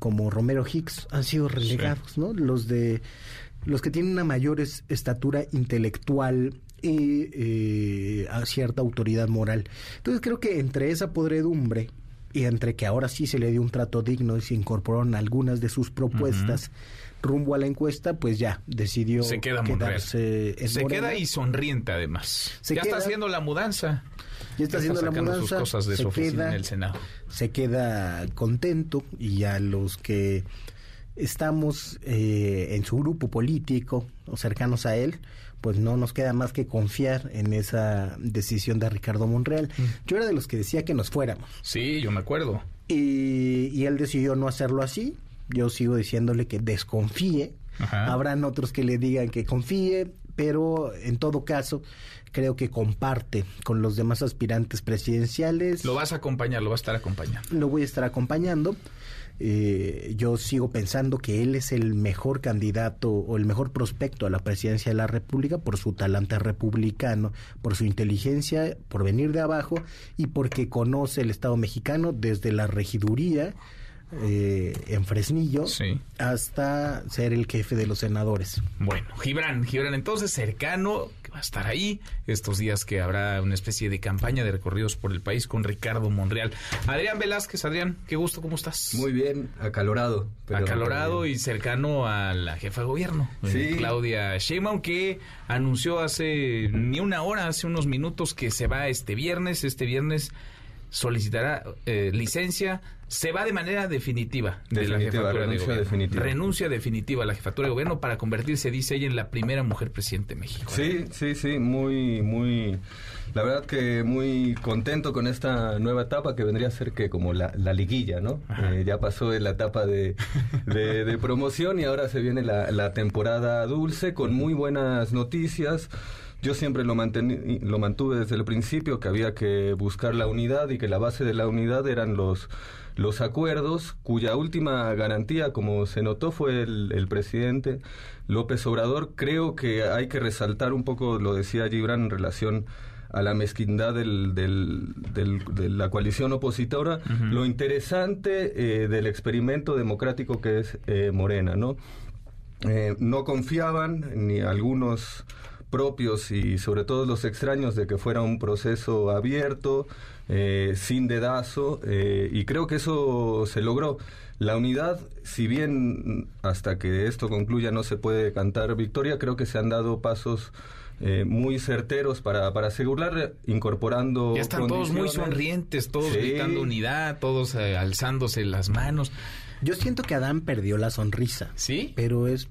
como Romero Hicks han sido relegados, ¿no? Los de los que tienen una mayor estatura intelectual y eh, a cierta autoridad moral. Entonces creo que entre esa podredumbre y entre que ahora sí se le dio un trato digno y se incorporaron algunas de sus propuestas rumbo a la encuesta, pues ya decidió se queda quedarse Se queda y sonriente además. ya está haciendo la mudanza. Ya está, haciendo la mudanza. cosas de se su queda, en el Senado. Se queda contento y a los que estamos eh, en su grupo político o cercanos a él, pues no nos queda más que confiar en esa decisión de Ricardo Monreal. Mm. Yo era de los que decía que nos fuéramos. Sí, yo me acuerdo. Y, y él decidió no hacerlo así. Yo sigo diciéndole que desconfíe. Habrán otros que le digan que confíe, pero en todo caso creo que comparte con los demás aspirantes presidenciales. Lo vas a acompañar, lo vas a estar acompañando. Lo voy a estar acompañando. Eh, yo sigo pensando que él es el mejor candidato o el mejor prospecto a la presidencia de la República por su talante republicano, por su inteligencia, por venir de abajo y porque conoce el Estado mexicano desde la regiduría eh, en Fresnillo hasta ser el jefe de los senadores. Bueno, Gibran, Gibran entonces cercano, va a estar ahí estos días que habrá una especie de campaña de recorridos por el país con Ricardo Monreal. Adrián Velázquez, Adrián, qué gusto, ¿cómo estás? Muy bien, acalorado. acalorado y cercano a la jefa de gobierno, eh, Claudia Sheinbaum, que anunció hace ni una hora, hace unos minutos que se va este viernes, este viernes solicitará eh, licencia, se va de manera definitiva, de la jefatura renuncia Definitiva. Renuncia definitiva a la jefatura de gobierno para convertirse, dice ella, en la primera mujer presidente de México. Sí, sí, sí, muy, muy, la verdad que muy contento con esta nueva etapa que vendría a ser que como la, liguilla, ¿no? Eh, ya pasó de la etapa de, de, promoción y ahora se viene la, la temporada dulce con muy buenas noticias. Yo siempre lo, lo mantuve desde el principio, que había que buscar la unidad y que la base de la unidad eran los, los acuerdos, cuya última garantía, como se notó, fue el, presidente López Obrador. Creo que hay que resaltar un poco, lo decía Gibran, en relación a la mezquindad del, del, de la coalición opositora, lo interesante eh, del experimento democrático que es eh, Morena, ¿no? Eh, no confiaban ni algunos propios y sobre todo los extraños de que fuera un proceso abierto, eh, sin dedazo, eh, y creo que eso se logró. La unidad, si bien hasta que esto concluya no se puede cantar victoria, creo que se han dado pasos eh, muy certeros para, para asegurar, incorporando. Ya están todos muy sonrientes, todos gritando unidad, todos alzándose las manos. Yo siento que Adán perdió la sonrisa. ¿Sí? Pero es,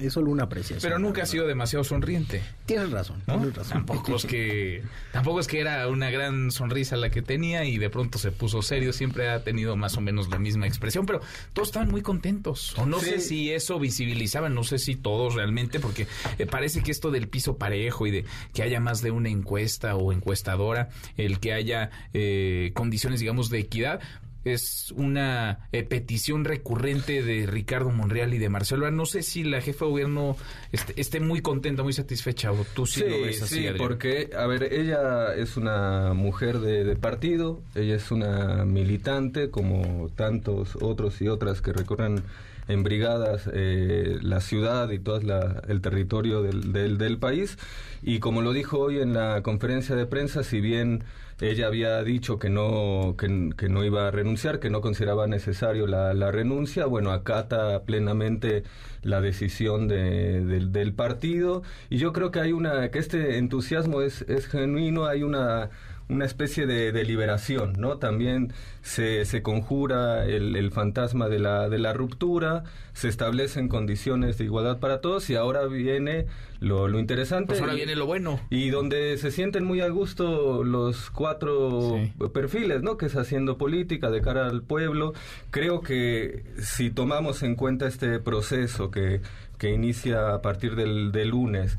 es solo una apreciación. Pero nunca ha sido demasiado sonriente. Tienes razón, ¿no? tienes razón. Tampoco es que tampoco es que era una gran sonrisa la que tenía y de pronto se puso serio, siempre ha tenido más o menos la misma expresión, pero todos estaban muy contentos. O no sé si eso visibilizaba, no sé si todos realmente, porque eh, parece que esto del piso parejo y de que haya más de una encuesta o encuestadora, el que haya eh, condiciones, digamos, de equidad, es una eh, petición recurrente de Ricardo Monreal y de Marcelo. No sé si la jefa de gobierno esté, muy contenta, muy satisfecha, o tú sí, lo ves así. Sí, porque, a ver, ella es una mujer de, partido, ella es una militante, como tantos otros y otras que recorren en brigadas eh, la ciudad y todo el territorio del, del, del país. Y como lo dijo hoy en la conferencia de prensa, si bien ella había dicho que no, que, no iba a renunciar, que no consideraba necesario la, la renuncia. Bueno, acata plenamente la decisión de, del partido y yo creo que hay una que este entusiasmo es, es genuino, hay una una especie de, de, liberación, ¿no? También se, se conjura el, el, fantasma de la, de la ruptura, se establecen condiciones de igualdad para todos y ahora viene lo, lo interesante. Pues ahora viene lo bueno. Y donde se sienten muy a gusto los cuatro perfiles, ¿no? Que es haciendo política de cara al pueblo. Creo que si tomamos en cuenta este proceso que, que inicia a partir del, del lunes,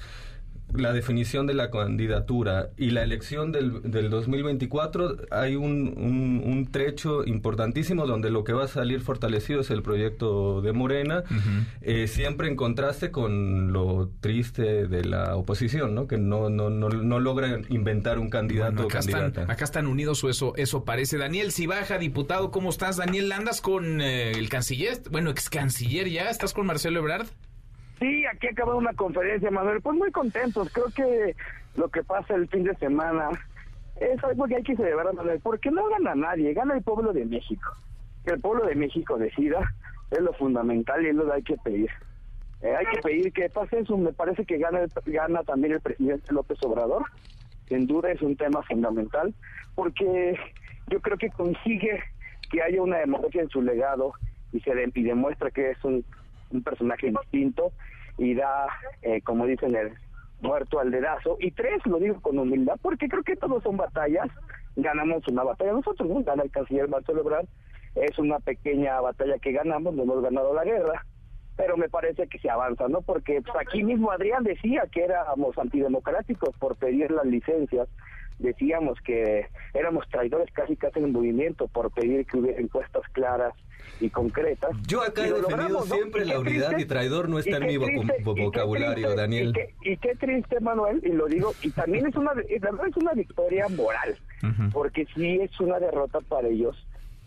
la definición de la candidatura y la elección del, del 2024 hay un, un, trecho importantísimo donde lo que va a salir fortalecido es el proyecto de Morena, eh, siempre en contraste con lo triste de la oposición, ¿no? que no, no, no, no logra inventar un candidato acá Están, acá están unidos eso, eso parece. Daniel Cibaja, diputado, ¿cómo estás? Daniel, ¿andas con eh, el canciller? Bueno, ex canciller ya, ¿estás con Marcelo Ebrard? Sí, aquí acaba una conferencia, Manuel. Pues muy contentos. Creo que lo que pasa el fin de semana es algo que hay que celebrar, Manuel, porque no gana nadie, gana el pueblo de México. Que el pueblo de México decida es lo fundamental y es lo que hay que pedir. Eh, hay que pedir que pase eso. Me parece que gana, gana también el presidente López Obrador. Sin duda es un tema fundamental, porque yo creo que consigue que haya una democracia en su legado y se y demuestra que es un, un personaje distinto y da, eh, como dicen, el muerto al dedazo. Y tres, lo digo con humildad, porque creo que todos son batallas. Ganamos una batalla nosotros, ¿no? Gana el canciller Marcelo Ebrard. Es una pequeña batalla que ganamos, no hemos ganado la guerra. Pero me parece que se avanza, ¿no? Porque pues, aquí mismo Adrián decía que éramos antidemocráticos por pedir las licencias decíamos que éramos traidores casi casi en movimiento por pedir que hubiera encuestas claras y concretas. Yo acá he defendido siempre la unidad y traidor no está en mi vocabulario, Daniel. Y qué, triste, Manuel, y lo digo, y también es una, es una victoria moral, porque sí es una derrota para ellos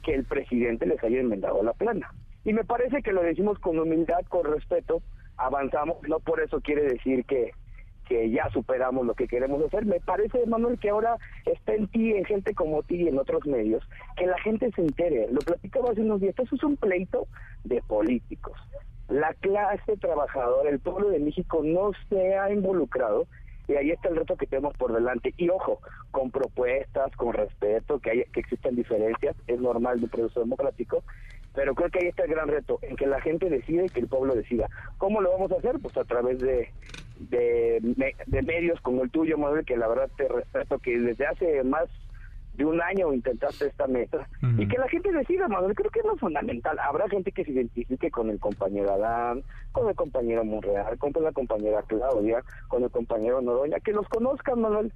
que el presidente les haya enmendado la plana. Y me parece que lo decimos con humildad, con respeto, avanzamos, no por eso quiere decir que que ya superamos lo que queremos hacer. Me parece, Manuel, que ahora está en ti, en gente como ti y en otros medios, que la gente se entere. Lo platicaba hace unos días. Esto es un pleito de políticos. La clase trabajadora, el pueblo de México no se ha involucrado y ahí está el reto que tenemos por delante. Y ojo, con propuestas, con respeto, que, hay, que existen diferencias, es normal de un proceso democrático, pero creo que ahí está el gran reto, en que la gente decide y que el pueblo decida. ¿Cómo lo vamos a hacer? Pues a través de de, de medios como el tuyo, Manuel, que la verdad te respeto, que desde hace más de un año intentaste esta meta y que la gente decida, Manuel, creo que es lo fundamental. Habrá gente que se identifique con el compañero Adán, con el compañero Monreal, con la compañera Claudia, con el compañero Noroña, que los conozcan, Manuel,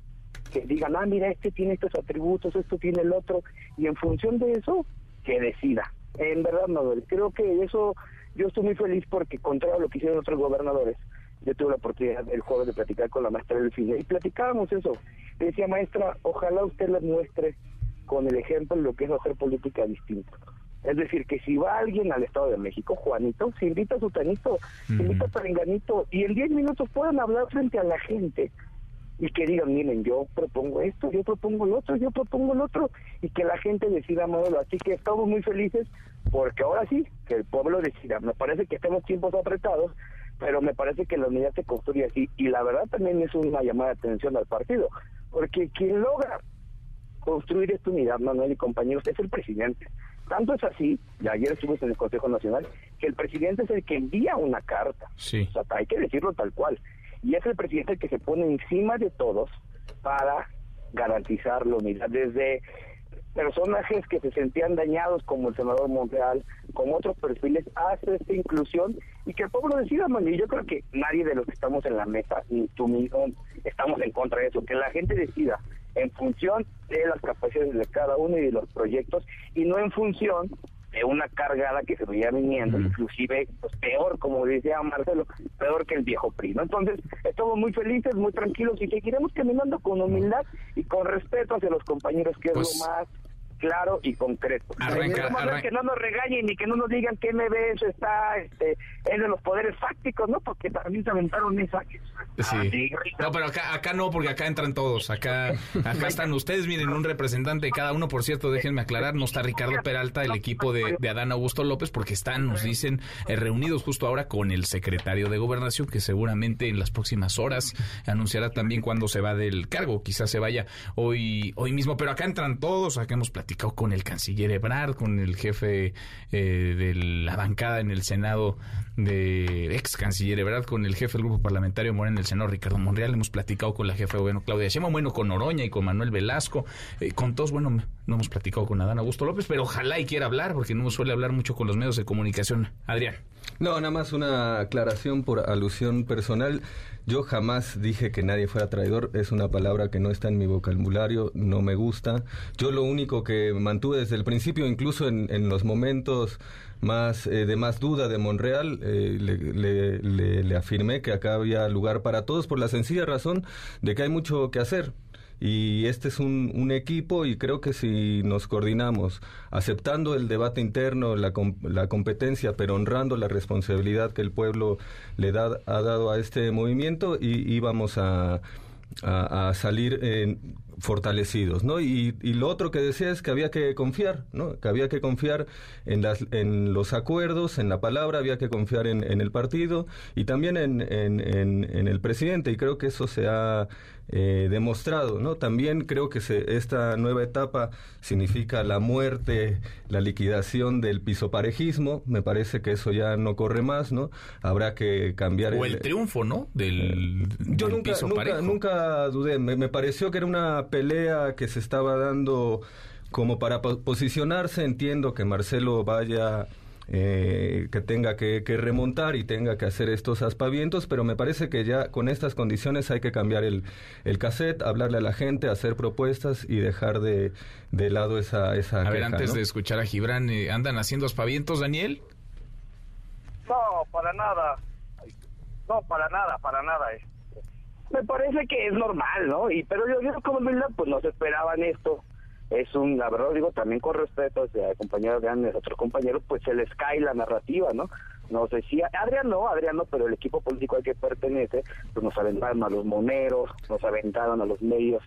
que digan, ah, mira, este tiene estos atributos, esto tiene el otro, y en función de eso, que decida. En verdad, Manuel, creo que eso, yo estoy muy feliz porque, contrario a lo que hicieron otros gobernadores, yo tuve la oportunidad el jueves de platicar con la maestra del cine y platicábamos eso. Le decía, maestra, ojalá usted les muestre con el ejemplo lo que es hacer política distinta. Es decir, que si va alguien al Estado de México, Juanito, se invita a su tanito, se invita a Perenganito, y en 10 minutos puedan hablar frente a la gente y que digan, miren, yo propongo esto, yo propongo el otro, yo propongo el otro, y que la gente decida modelo. Así que estamos muy felices porque ahora sí, que el pueblo decida. Me parece que estamos tiempos apretados, pero me parece que la unidad se construye así y la verdad también es una llamada de atención al partido, porque quien logra construir esta unidad, Manuel y compañeros, es el presidente. Tanto es así, y ayer estuvimos en el Consejo Nacional, que el presidente es el que envía una carta. Sí. O sea, hay que decirlo tal cual. Y es el presidente el que se pone encima de todos para garantizar la unidad. Desde personajes que se sentían dañados como el senador Montreal, como otros perfiles, hace esta inclusión y que el pueblo decida, man. Y yo creo que nadie de los que estamos en la mesa, ni tú mismo, estamos en contra de eso, que la gente decida en función de las capacidades de cada uno y de los proyectos y no en función de una cargada que se veía viniendo, inclusive pues, peor, como decía Marcelo, peor que el viejo primo. Entonces, estamos muy felices, muy tranquilos y seguiremos caminando con humildad y con respeto hacia los compañeros, que es Pues- lo más claro y concreto. Arranca- arranca- que no nos regañen ni que no nos digan que MBS está este, es de los poderes fácticos, ¿no? Porque también se aventaron mensajes. Sí. No, pero acá, acá no, porque acá entran todos. Acá, acá están ustedes. Miren, un representante de cada uno. Por cierto, déjenme aclarar, no está Ricardo Peralta, el equipo de, de Adán Augusto López, porque están, nos dicen, eh, reunidos justo ahora con el secretario de Gobernación, que seguramente en las próximas horas anunciará también cuándo se va del cargo. Quizás se vaya hoy, hoy mismo. Pero acá entran todos. Acá hemos platicado con el canciller Ebrard, con el jefe eh, de la bancada en el Senado de ex canciller Ebrard, con el jefe del grupo parlamentario Morena en el Senado, Ricardo Monreal. Hemos platicado con la jefa de gobierno, Claudia Sheinbaum, bueno, con Oroña y con Manuel Velasco. eh, con todos, bueno, no hemos platicado con Adán Augusto López, pero ojalá y quiera hablar, porque no suele hablar mucho con los medios de comunicación. Adrián. No, nada más una aclaración por alusión personal. Yo jamás dije que nadie fuera traidor. Es una palabra que no está en mi vocabulario, no me gusta. Yo lo único que mantuve desde el principio, incluso en, en los momentos más eh, de más duda de Monreal, eh, le, le- le- le afirmé que acá había lugar para todos por la sencilla razón de que hay mucho que hacer. Y este es un, un equipo y creo que si nos coordinamos aceptando el debate interno, la, la competencia, pero honrando la responsabilidad que el pueblo le da, ha dado a este movimiento, y, vamos a, a- salir eh, fortalecidos, ¿no? Y, y lo otro que decía es que había que confiar, ¿no? Que había que confiar en, las, en los acuerdos, en la palabra, había que confiar en, en el partido y también en- en- en el presidente y creo que eso se ha eh, demostrado, ¿no? También creo que se, esta nueva etapa significa la muerte, la liquidación del pisoparejismo, me parece que eso ya no corre más, ¿no? Habrá que cambiar O el triunfo, ¿no? Del, yo del nunca, piso nunca, parejo. nunca dudé. Me, me pareció que era una pelea que se estaba dando como para po- posicionarse. Entiendo que Marcelo vaya, eh, que tenga que, que remontar y tenga que hacer estos aspavientos, pero me parece que ya con estas condiciones hay que cambiar el, el cassette, hablarle a la gente, hacer propuestas y dejar de, de lado esa, esa A ver, antes ¿no? de escuchar a Gibran, eh, ¿andan haciendo aspavientos, Daniel? No, para nada. No, para nada, para nada. eh. Me parece que es normal, ¿no? Y pero yo digo como humildad, pues no se esperaban esto. Es un, la verdad digo también con respeto hacia compañeros de Andes, otros compañeros, pues se les cae la narrativa, ¿no? Nos decía, Adrián no, Adrián no, pero el equipo político al que pertenece, pues nos aventaron a los moneros, nos aventaron a los medios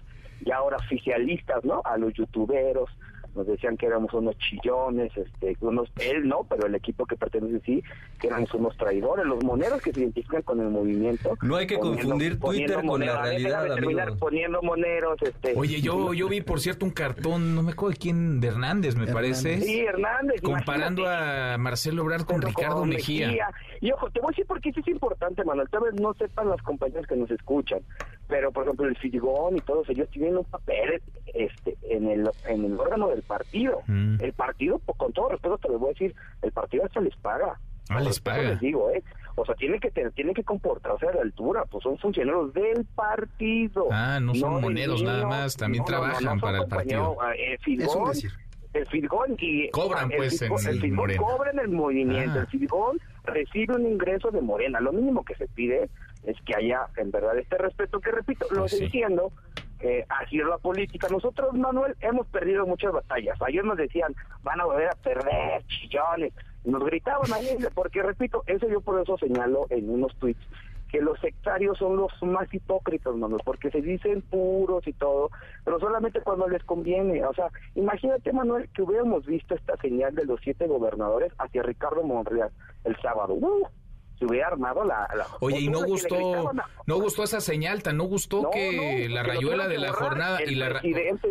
y ahora oficialistas, ¿no? A los youtuberos, nos decían que éramos unos chillones, este, unos, él no, pero el equipo que pertenece sí, que éramos unos traidores, los moneros que se identifican con el movimiento. No hay que confundir Twitter con la moneros. realidad, Déjame terminar poniendo moneros, este. Oye, yo, yo vi, por cierto, un cartón, no me acuerdo de quién, de Hernández, me parece. Sí, Hernández. Comparando a Marcelo Ebrard con Ricardo con Mejía. Y ojo, te voy a decir porque eso es importante, Manuel. Tal vez no sepan las compañías que nos escuchan, pero por ejemplo el Fidgón y todos ellos tienen un papel este en el en el órgano del partido. Mm. El partido, pues, con todo respeto te lo voy a decir, el partido hasta les paga. Ah, les paga. Les digo, ¿eh? O sea, tienen que tener, tienen que comportarse a la altura, pues son funcionarios del partido. Ah, no son del moneros mío. nada más, también No, no, no, trabajan no para el partido. compañeros, eh, El Es un Fidgón, decir. el Fidgón y Cobran, el pues, Fidgón- en el Fidgón Morena. cobra en el movimiento, Ah. el Fidgón recibe un ingreso de Morena. Lo mínimo que se pide es que haya en verdad este respeto, que repito, lo Pues sí. entiendo, eh, así es la política. Nosotros, Manuel, hemos perdido muchas batallas. Ayer nos decían, van a volver a perder, chillones. Nos gritaban ahí, porque repito, eso yo por eso señalo en unos tweets que los sectarios son los más hipócritas, Manuel, porque se dicen puros y todo, pero solamente cuando les conviene. O sea, imagínate, Manuel, que hubiéramos visto esta señal de los siete gobernadores hacia Ricardo Monreal el sábado. ¡Uh! Se hubiera armado la... Oye, y no gustó, no gustó esa señal, tan no gustó que la rayuela de la jornada y la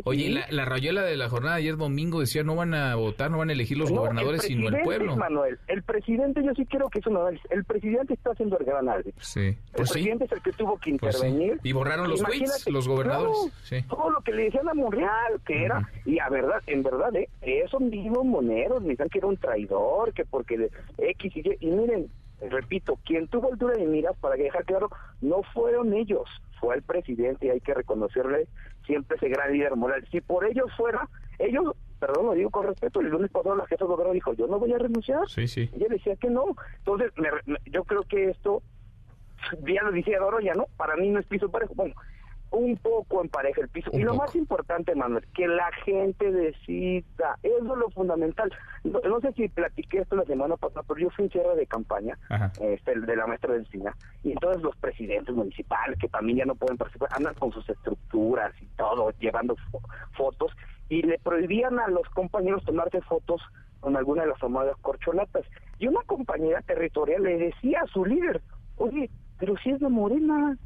oye, la, rayuela de la jornada ayer domingo decía no van a votar, no van a elegir los gobernadores sino el pueblo. Manuel, el presidente yo sí quiero que eso no el presidente está haciendo el gran árbitro. Sí. el pues presidente es el que tuvo que pues intervenir. Y borraron los tweets, los gobernadores. Todo lo que le decían a Monreal, que era, y a verdad, en verdad, eh, esos mismos moneros me decían que era un traidor, que porque X y Y, y miren, repito, quien tuvo altura de miras, para dejar claro, no fueron ellos, fue el presidente y hay que reconocerle siempre ese gran líder moral. Si por ellos fuera, ellos, perdón, lo digo con respeto, el lunes pasado la jefa de gobierno dijo, yo no voy a renunciar. Sí, sí. Y ella decía que no. Entonces, yo creo que esto, ya lo decía ya ¿no? Para mí no es piso parejo. Bueno, un poco en pareja el piso. y lo más importante, Manuel, que la gente decida. Eso es lo fundamental. No, sé si platiqué esto la semana pasada, pero yo fui en cierre de campaña este, de la maestra del cine. Y entonces los presidentes municipales, que también ya no pueden participar, andan con sus estructuras y todo, llevando fotos. Y le prohibían a los compañeros tomarse fotos con alguna de las famosas corcholatas. Y una compañera territorial le decía a su líder, oye, pero si es de Morena,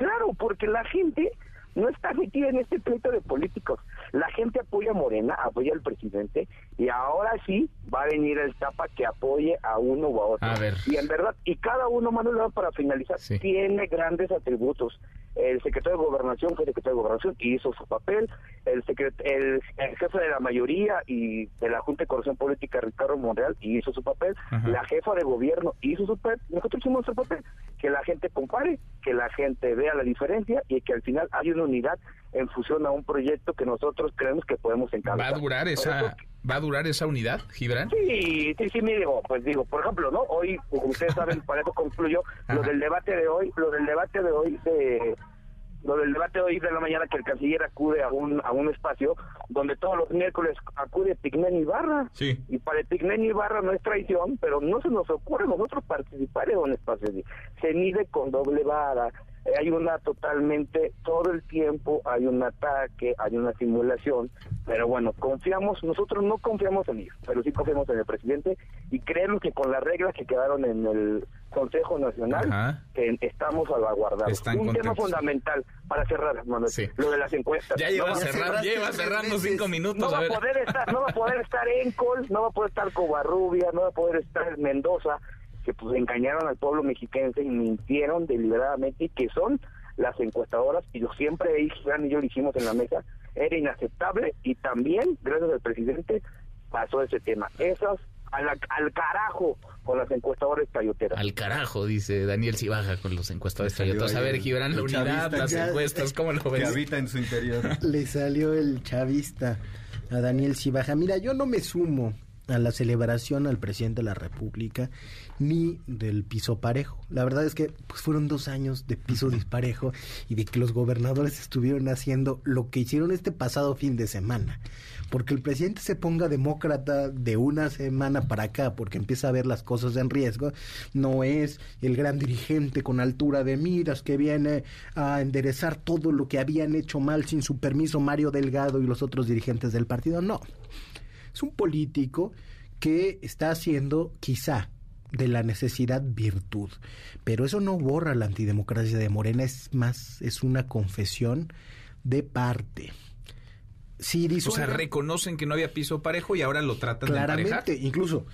Claro, porque la gente no está metida en este pleito de políticos. La gente apoya a Morena, apoya al presidente y ahora sí va a venir el tapa que apoye a uno u a otro. Y en verdad, y cada uno, Manuel, para finalizar, tiene grandes atributos. El secretario de Gobernación fue secretario de Gobernación y hizo su papel. El, el, jefe de la mayoría y de la Junta de Corrupción Política, Ricardo Monreal, hizo su papel. La jefa de gobierno hizo su papel. Nosotros hicimos su papel. Que la gente compare, que la gente vea la diferencia y que al final hay una unidad en función a un proyecto que nosotros creemos que podemos encabezar. ¿Va a durar esa, ¿va a durar esa unidad, Gibran? Sí, sí, sí, me digo, pues digo, por ejemplo, ¿no? Hoy, como ustedes saben, [laughs] para eso concluyo, lo del debate de hoy, lo del debate de hoy de lo del debate de hoy de la mañana que el canciller acude a un a un espacio donde todos los miércoles acude Pigmen Ibarra. Sí. Y para el Pigmen Ibarra no es traición, pero no se nos ocurre nosotros participar en un espacio así. Se mide con doble vara, eh, hay una totalmente, todo el tiempo hay un ataque, hay una simulación, pero bueno, confiamos, nosotros no confiamos en ellos, pero sí confiamos en el presidente y creemos que con las reglas que quedaron en el Consejo Nacional, que estamos salvaguardados. un tema fundamental para cerrar, Manuel, lo de las encuestas. Ya lleva, cerrando cinco minutos. No va a, poder estar, no va a poder estar Encol, no va a poder estar Covarrubia, no va a poder estar Mendoza, que pues engañaron al pueblo mexiquense y mintieron deliberadamente y que son las encuestadoras y yo siempre y yo lo hicimos en la mesa era inaceptable y también gracias al presidente pasó ese tema esas al, al carajo con las encuestadoras tayoteras. Al carajo, dice Daniel Cibaja con los encuestadores. A ver, Gibran, la unidad, las encuestas, ¿cómo lo ves? Que habita en su interior. Le salió el chavista a Daniel Cibaja. Mira, yo no me sumo a la celebración al presidente de la República ni del piso parejo. La verdad es que pues, fueron dos años de piso disparejo y de que los gobernadores estuvieron haciendo lo que hicieron este pasado fin de semana. Porque el presidente se ponga demócrata de una semana para acá porque empieza a ver las cosas en riesgo, no es el gran dirigente con altura de miras que viene a enderezar todo lo que habían hecho mal sin su permiso Mario Delgado y los otros dirigentes del partido, no. Es un político que está haciendo quizá de la necesidad virtud. Pero eso no borra la antidemocracia de Morena, es más, es una confesión de parte. Sí, o sea, reconocen que no había piso parejo y ahora lo tratan claramente, de Claramente, incluso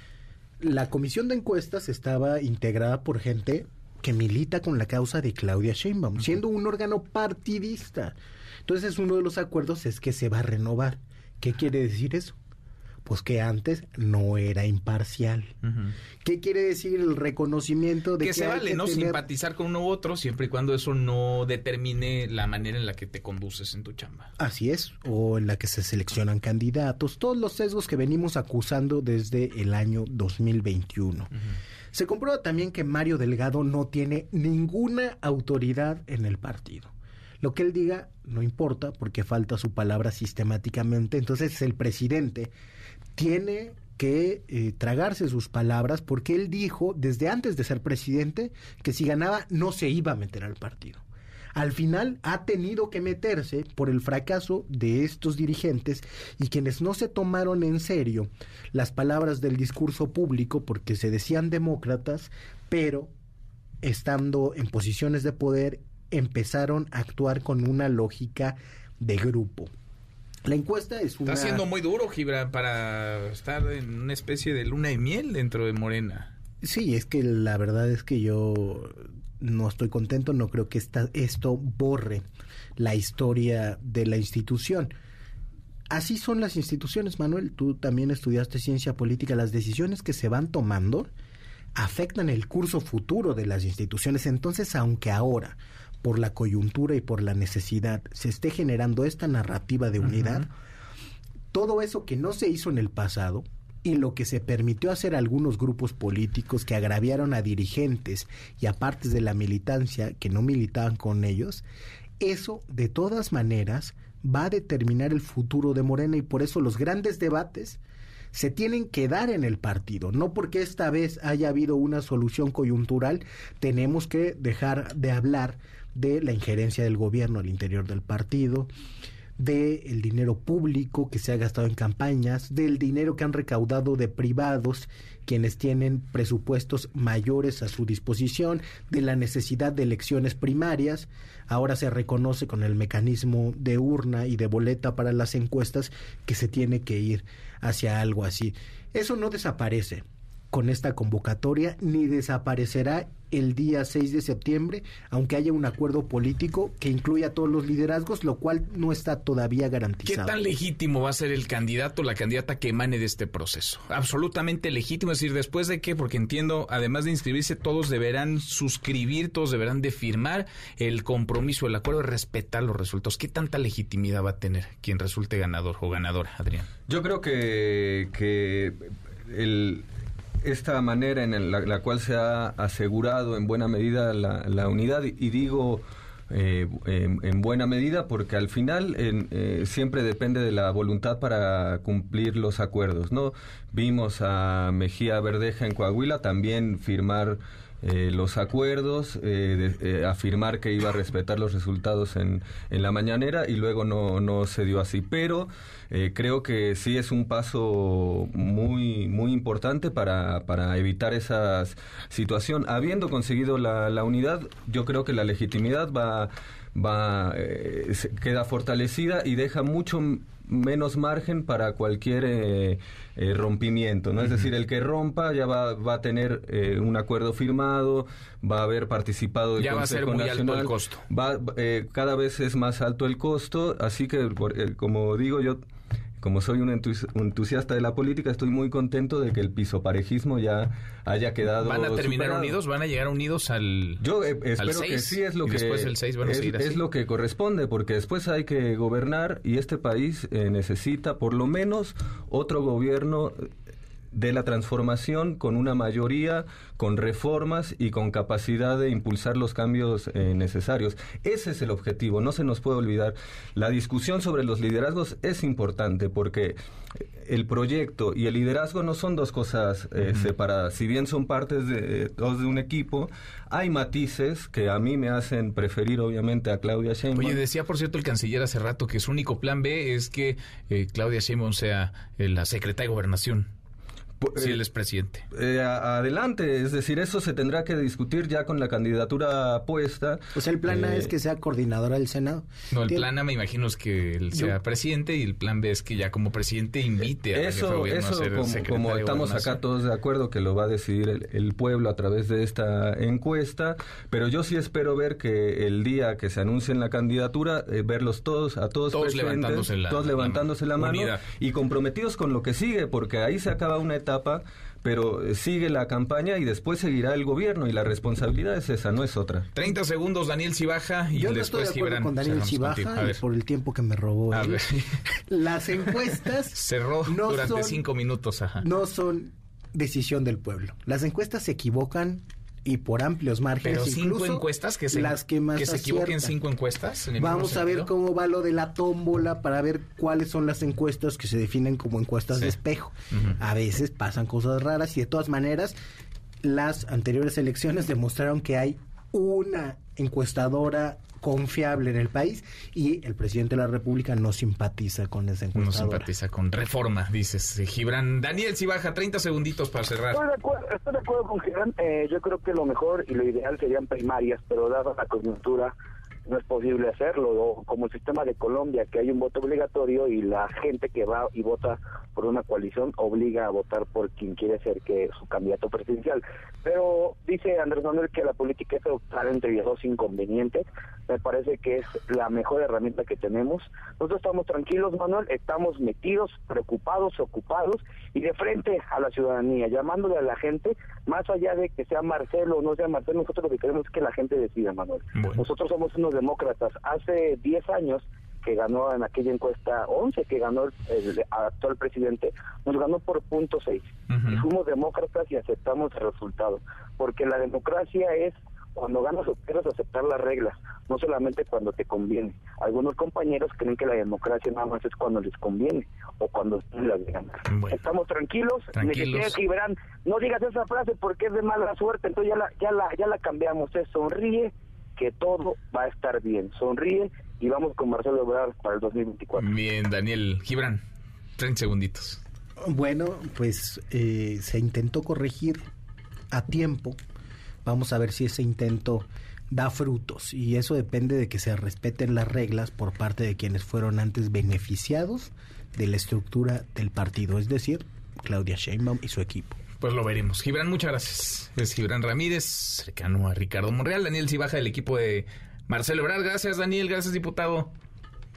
la comisión de encuestas estaba integrada por gente que milita con la causa de Claudia Sheinbaum, siendo un órgano partidista. Entonces, uno de los acuerdos es que se va a renovar. ¿Qué quiere decir eso? Pues que antes no era imparcial. ¿Qué quiere decir el reconocimiento de que, que se vale no simpatizar con uno u otro siempre y cuando eso no determine la manera en la que te conduces en tu chamba? Así es, o en la que se seleccionan candidatos, todos los sesgos que venimos acusando desde el año 2021. Se comprueba también que Mario Delgado no tiene ninguna autoridad en el partido. Lo que él diga no importa porque falta su palabra sistemáticamente. Entonces el presidente tiene que eh, tragarse sus palabras porque él dijo desde antes de ser presidente que si ganaba no se iba a meter al partido. al final ha tenido que meterse por el fracaso de estos dirigentes y quienes no se tomaron en serio las palabras del discurso público porque se decían demócratas, pero estando en posiciones de poder empezaron a actuar con una lógica de grupo. La encuesta es una... Está siendo muy duro, Gibran, para estar en una especie de luna de miel dentro de Morena. Sí, es que la verdad es que yo no estoy contento, no creo que esta, esto borre la historia de la institución. Así son las instituciones, Manuel. Tú también estudiaste ciencia política. Las decisiones que se van tomando afectan el curso futuro de las instituciones. Entonces, aunque ahora por la coyuntura y por la necesidad se esté generando esta narrativa de unidad, todo eso que no se hizo en el pasado y lo que se permitió hacer a algunos grupos políticos que agraviaron a dirigentes y a partes de la militancia que no militaban con ellos, eso de todas maneras va a determinar el futuro de Morena y por eso los grandes debates se tienen que dar en el partido. No porque esta vez haya habido una solución coyuntural, tenemos que dejar de hablar de la injerencia del gobierno al interior del partido, de el dinero público que se ha gastado en campañas, del dinero que han recaudado de privados quienes tienen presupuestos mayores a su disposición, de la necesidad de elecciones primarias. Ahora se reconoce con el mecanismo de urna y de boleta para las encuestas que se tiene que ir hacia algo así. Eso no desaparece con esta convocatoria ni desaparecerá el día 6 de septiembre, aunque haya un acuerdo político que incluya a todos los liderazgos, lo cual no está todavía garantizado. ¿Qué tan legítimo va a ser el candidato o la candidata que emane de este proceso? Absolutamente legítimo, es decir, después de qué, porque entiendo, además de inscribirse, todos deberán suscribir, todos deberán de firmar el compromiso, el acuerdo de respetar los resultados. ¿Qué tanta legitimidad va a tener quien resulte ganador o ganadora, Adrián? Yo creo que, que el esta manera en la, cual se ha asegurado en buena medida la, unidad, y, digo eh, en, buena medida porque al final eh, siempre depende de la voluntad para cumplir los acuerdos, ¿no? Vimos a Mejía Verdeja en Coahuila también firmar eh, los acuerdos, afirmar que iba a respetar los resultados en, en la mañanera y luego no, no se dio así. Pero eh, creo que sí es un paso muy, muy importante para, para evitar esa situación. Habiendo conseguido la, la unidad, yo creo que la legitimidad va, va eh, queda fortalecida y deja mucho menos margen para cualquier eh, rompimiento, ¿no? Es decir, el que rompa ya va, va a tener un acuerdo firmado, va a haber participado el ya va a ser muy alto el costo. Va, cada vez es más alto el costo, así que, como digo, yo como soy un entusiasta de la política, estoy muy contento de que el pisoparejismo ya haya quedado. ¿Van a terminar unidos? ¿Van a llegar unidos al Yo eh, espero que sí es lo que después el 6 van a es, seguir así? es lo que corresponde, porque después hay que gobernar y este país eh, necesita por lo menos otro gobierno de la transformación con una mayoría, con reformas y con capacidad de impulsar los cambios eh, necesarios. Ese es el objetivo, no se nos puede olvidar. La discusión sobre los liderazgos es importante porque el proyecto y el liderazgo no son dos cosas eh, separadas. Si bien son partes de dos de un equipo, hay matices que a mí me hacen preferir obviamente a Claudia Sheinbaum. Oye, decía por cierto el canciller hace rato que su único plan B es que eh, Claudia Sheinbaum sea la secretaria de gobernación. Si él es presidente. Eh, adelante, es decir, eso se tendrá que discutir ya con la candidatura puesta. Pues el plan A es eh, que sea coordinadora del Senado. No, el plan A me imagino es que él sea presidente y el plan B es que ya como presidente invite a eso, eso como, estamos acá todos de acuerdo que lo va a decidir el, pueblo a través de esta encuesta, pero yo sí espero ver que el día que se anuncie en la candidatura, eh, verlos todos, a todos, todos levantándose la, todos levantándose la, mano y comprometidos con lo que sigue, porque ahí se acaba una etapa, pero eh, sigue la campaña y después seguirá el gobierno y la responsabilidad es esa, no es otra. 30 segundos, Daniel Cibaja y Yo después estoy de con Daniel Cibaja por el tiempo que me robó. [laughs] Las encuestas [laughs] cerró durante cinco minutos, No son decisión del pueblo. Las encuestas se equivocan y por amplios márgenes. Pero cinco encuestas que se, las que, más que se equivoquen cinco encuestas. Vamos a ver cómo va lo de la tómbola para ver cuáles son las encuestas que se definen como encuestas de espejo. A veces pasan cosas raras y de todas maneras las anteriores elecciones demostraron que hay una encuestadora confiable en el país y el presidente de la República no simpatiza con esa encuestadora. No simpatiza con reforma, dices Gibran. Daniel, si baja 30 segunditos para cerrar. Estoy de acuerdo, estoy de acuerdo con Gibran. Eh, yo creo que lo mejor y lo ideal serían primarias, pero dada la coyuntura no es posible hacerlo. O como el sistema de Colombia, que hay un voto obligatorio y la gente que va y vota por una coalición obliga a votar por quien quiere ser que su candidato presidencial. Pero dice Andrés Manuel que la política es optar entre dos inconvenientes. Me parece que es la mejor herramienta que tenemos. Nosotros estamos tranquilos, Manuel, estamos metidos, preocupados, ocupados y de frente a la ciudadanía, llamándole a la gente, más allá de que sea Marcelo o no sea Marcelo, nosotros lo que queremos es que la gente decida, Manuel. Nosotros somos unos demócratas. Hace 10 años que ganó en aquella encuesta 11 que ganó el, actual presidente, nos ganó por punto 6. Y fuimos demócratas y aceptamos el resultado. Porque la democracia es cuando ganas o aceptar las reglas, no solamente cuando te conviene. Algunos compañeros creen que la democracia nada más es cuando les conviene o cuando las ganar. Estamos tranquilos, tranquilos. verán, no digas esa frase porque es de mala suerte, entonces ya la, ya la, ya la cambiamos, es sonríe que todo va a estar bien. Sonríe y vamos con Marcelo Ebrard para el 2024. Bien, Daniel Gibran, 30 segunditos. Bueno, pues eh, se intentó corregir a tiempo. Vamos a ver si ese intento da frutos y eso depende de que se respeten las reglas por parte de quienes fueron antes beneficiados de la estructura del partido, es decir, Claudia Sheinbaum y su equipo. Pues lo veremos. Gibran, muchas gracias. Es Gibran Ramírez, cercano a Ricardo Monreal. Daniel baja del equipo de Marcelo Ebrard. Gracias, Daniel. Gracias, diputado.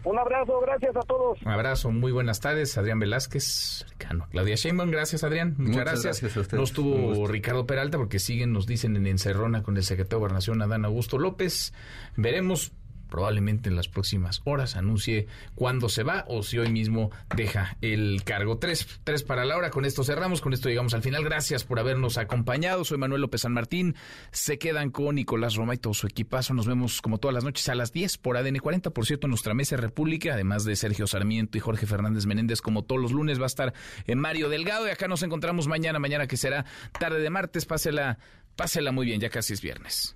Un abrazo, gracias a todos. Un abrazo, muy buenas tardes. Adrián Velázquez, cercano. Claudia Sheinbaum, gracias, Adrián. Muchas, gracias. gracias no estuvo Ricardo Peralta porque siguen, nos dicen en encerrona con el secretario de Gobernación, Adán Augusto López. Veremos probablemente en las próximas horas anuncie cuándo se va o si hoy mismo deja el cargo. Tres, tres para la hora. Con esto cerramos, con esto llegamos al final. Gracias por habernos acompañado. Soy Manuel López San Martín. Se quedan con Nicolás Roma y todo su equipazo. Nos vemos como todas las noches a las 10 por ADN 40. Por cierto, nuestra mesa República, además de Sergio Sarmiento y Jorge Fernández Menéndez, como todos los lunes, va a estar en Mario Delgado. Y acá nos encontramos mañana, mañana que será tarde de martes. Pásela, pásela muy bien, ya casi es viernes.